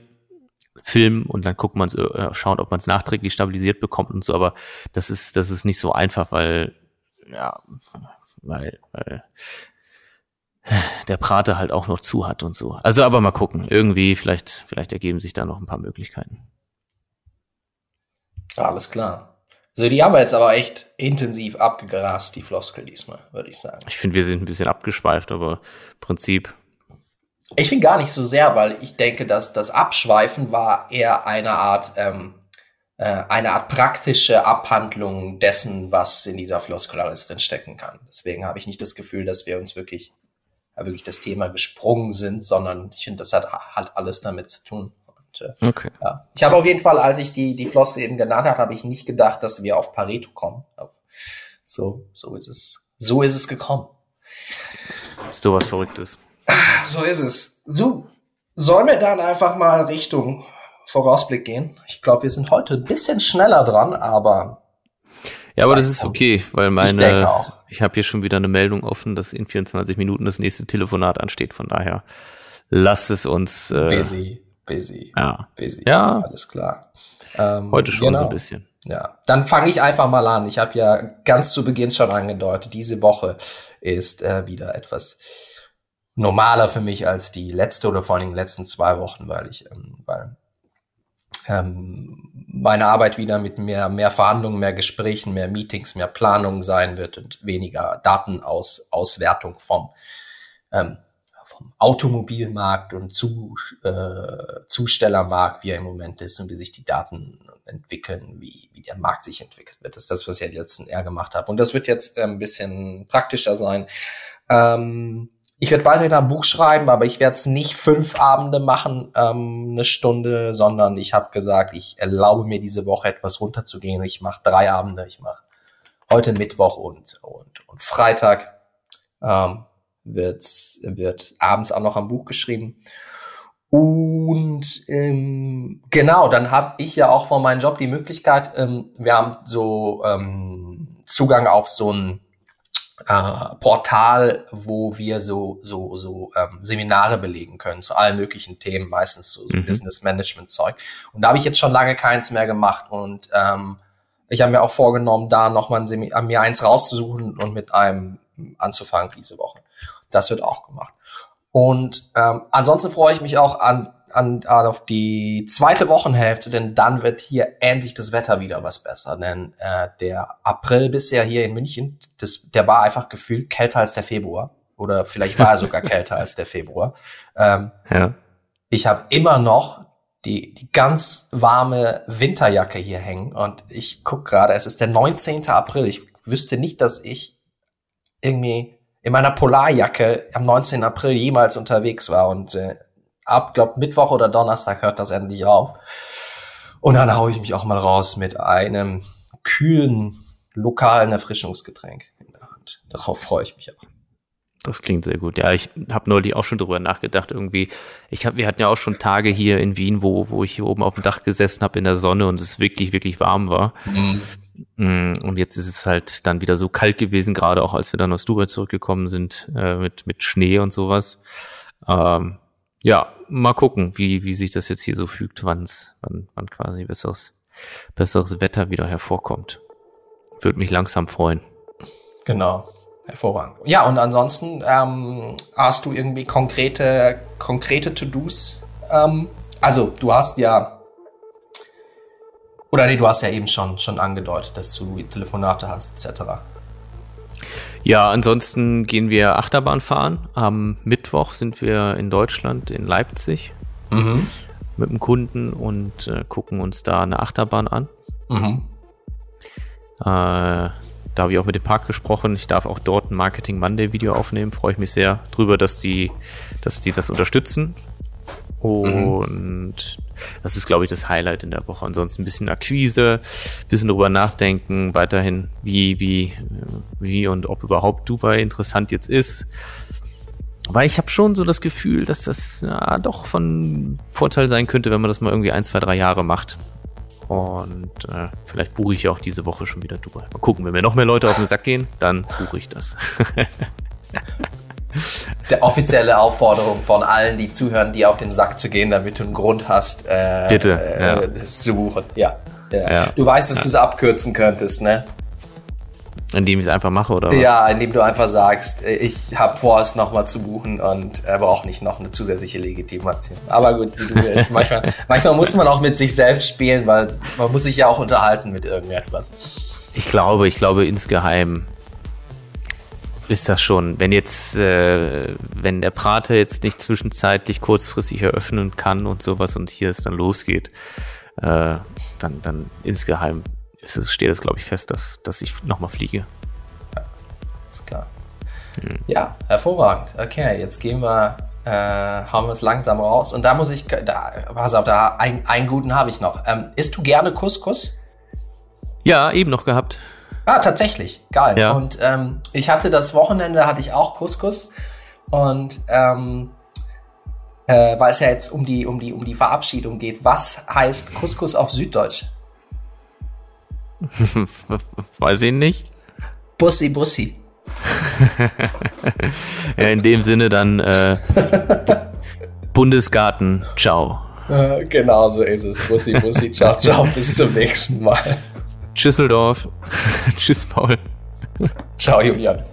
filmen und dann guckt man äh, schauen, ob man es nachträglich stabilisiert bekommt und so, aber das ist, das ist nicht so einfach, weil, ja, weil, weil der Prater halt auch noch zu hat und so. Also aber mal gucken. Irgendwie, vielleicht, vielleicht ergeben sich da noch ein paar Möglichkeiten. Alles klar. Also die haben wir jetzt aber echt intensiv abgegrast, die Floskel diesmal, würde ich sagen. Ich finde, wir sind ein bisschen abgeschweift, aber Prinzip ich finde gar nicht so sehr, weil ich denke, dass das Abschweifen war eher eine Art, ähm, äh, eine Art praktische Abhandlung dessen, was in dieser Floskel alles drin stecken kann. Deswegen habe ich nicht das Gefühl, dass wir uns wirklich, ja, wirklich das Thema gesprungen sind, sondern ich finde, das hat, hat alles damit zu tun. Und, äh, okay. Ja. Ich habe auf jeden Fall, als ich die, die Floskel eben genannt habe, habe ich nicht gedacht, dass wir auf Pareto kommen. So, so ist es. So ist es gekommen. Ist du was Verrücktes. So ist es. So, sollen wir dann einfach mal Richtung Vorausblick gehen? Ich glaube, wir sind heute ein bisschen schneller dran, aber. Ja, aber das ist okay, weil meine, ich, ich habe hier schon wieder eine Meldung offen, dass in 24 Minuten das nächste Telefonat ansteht. Von daher, lass es uns. Äh, busy, busy, ja, busy. Ja, alles klar. Ähm, heute schon genau. so ein bisschen. Ja, dann fange ich einfach mal an. Ich habe ja ganz zu Beginn schon angedeutet, diese Woche ist äh, wieder etwas normaler für mich als die letzte oder vor allen Dingen letzten zwei Wochen, weil ich, ähm, weil ähm, meine Arbeit wieder mit mehr, mehr Verhandlungen, mehr Gesprächen, mehr Meetings, mehr Planungen sein wird und weniger Datenauswertung vom, ähm, vom Automobilmarkt und zu, äh, Zustellermarkt, wie er im Moment ist und wie sich die Daten entwickeln, wie, wie der Markt sich entwickelt wird. Das ist das, was ich jetzt Jahr gemacht habe. Und das wird jetzt äh, ein bisschen praktischer sein. Ähm, ich werde weiterhin ein Buch schreiben, aber ich werde es nicht fünf Abende machen, ähm, eine Stunde, sondern ich habe gesagt, ich erlaube mir diese Woche etwas runterzugehen. Ich mache drei Abende. Ich mache heute Mittwoch und, und, und Freitag ähm, wird, wird abends auch noch ein Buch geschrieben. Und ähm, genau, dann habe ich ja auch von meinem Job die Möglichkeit, ähm, wir haben so ähm, Zugang auf so ein äh, Portal, wo wir so so so ähm, Seminare belegen können zu allen möglichen Themen, meistens so, so mhm. Business Management Zeug. Und da habe ich jetzt schon lange keins mehr gemacht und ähm, ich habe mir auch vorgenommen, da nochmal ein Seminar, mir eins rauszusuchen und mit einem anzufangen diese Woche. Das wird auch gemacht. Und ähm, ansonsten freue ich mich auch an an, auf die zweite Wochenhälfte, denn dann wird hier endlich das Wetter wieder was besser. Denn äh, der April bisher hier in München, das, der war einfach gefühlt kälter als der Februar. Oder vielleicht war er sogar <laughs> kälter als der Februar. Ähm, ja. Ich habe immer noch die, die ganz warme Winterjacke hier hängen und ich guck gerade, es ist der 19. April. Ich wüsste nicht, dass ich irgendwie in meiner Polarjacke am 19. April jemals unterwegs war und äh, ab, glaub Mittwoch oder Donnerstag hört das endlich auf. Und dann haue ich mich auch mal raus mit einem kühlen lokalen Erfrischungsgetränk in der Hand. Darauf freue ich mich auch. Das klingt sehr gut. Ja, ich habe neulich auch schon drüber nachgedacht. Irgendwie, ich hab, wir hatten ja auch schon Tage hier in Wien, wo, wo ich hier oben auf dem Dach gesessen habe in der Sonne und es wirklich, wirklich warm war. Mhm. Mm, und jetzt ist es halt dann wieder so kalt gewesen, gerade auch als wir dann aus Dubai zurückgekommen sind, äh, mit, mit Schnee und sowas. Ähm, ja, mal gucken, wie, wie sich das jetzt hier so fügt, wann's, wann, wann quasi besseres, besseres Wetter wieder hervorkommt. Würde mich langsam freuen. Genau. Hervorragend. Ja, und ansonsten ähm, hast du irgendwie konkrete, konkrete To-Dos Ähm, also, du hast ja, oder nee, du hast ja eben schon, schon angedeutet, dass du Telefonate hast, etc. Ja, ansonsten gehen wir Achterbahn fahren. Am Mittwoch sind wir in Deutschland, in Leipzig, mhm. mit dem Kunden und äh, gucken uns da eine Achterbahn an. Mhm. Äh, da habe ich auch mit dem Park gesprochen. Ich darf auch dort ein Marketing Monday Video aufnehmen. Freue ich mich sehr drüber, dass die, dass die das unterstützen. Und mhm. das ist, glaube ich, das Highlight in der Woche. Ansonsten ein bisschen Akquise, ein bisschen drüber nachdenken, weiterhin, wie, wie, wie und ob überhaupt Dubai interessant jetzt ist. Weil ich habe schon so das Gefühl, dass das ja, doch von Vorteil sein könnte, wenn man das mal irgendwie ein, zwei, drei Jahre macht. Und äh, vielleicht buche ich auch diese Woche schon wieder Dubai. Mal gucken, wenn mir noch mehr Leute auf den Sack gehen, dann buche ich das. <laughs> der offizielle Aufforderung von allen, die zuhören, die auf den Sack zu gehen, damit du einen Grund hast, äh, Bitte, äh, ja. das zu buchen. Ja, ja. ja. Du weißt, dass du es abkürzen könntest, ne? Indem ich es einfach mache, oder was? Ja, indem du einfach sagst, äh, ich habe vor, es nochmal zu buchen und äh, brauche nicht noch eine zusätzliche Legitimation. Aber gut, wie du willst. <laughs> manchmal, manchmal muss man auch mit sich selbst spielen, weil man muss sich ja auch unterhalten mit irgendetwas. Ich glaube, ich glaube insgeheim ist das schon, wenn jetzt, äh, wenn der Prater jetzt nicht zwischenzeitlich kurzfristig eröffnen kann und sowas und hier es dann losgeht, äh, dann, dann insgeheim ist es, steht es, glaube ich, fest, dass, dass ich nochmal fliege. Ja, ist klar. Hm. Ja, hervorragend. Okay, jetzt gehen wir, äh, hauen wir es langsam raus. Und da muss ich, da, pass auf, da, ein, einen guten habe ich noch. Ähm, isst du gerne Couscous? Ja, eben noch gehabt. Ah, tatsächlich. Geil. Ja. Und ähm, ich hatte das Wochenende, hatte ich auch Couscous. Und ähm, äh, weil es ja jetzt um die, um, die, um die Verabschiedung geht. Was heißt Couscous auf Süddeutsch? <laughs> Weiß ich nicht. Bussi, Bussi. <laughs> ja, in dem Sinne dann äh, <laughs> Bundesgarten, ciao. Äh, genau so ist es. Bussi, Bussi, ciao, ciao. Bis zum nächsten Mal. Tschüsseldorf. <laughs> Tschüss, Paul. Ciao, Julian.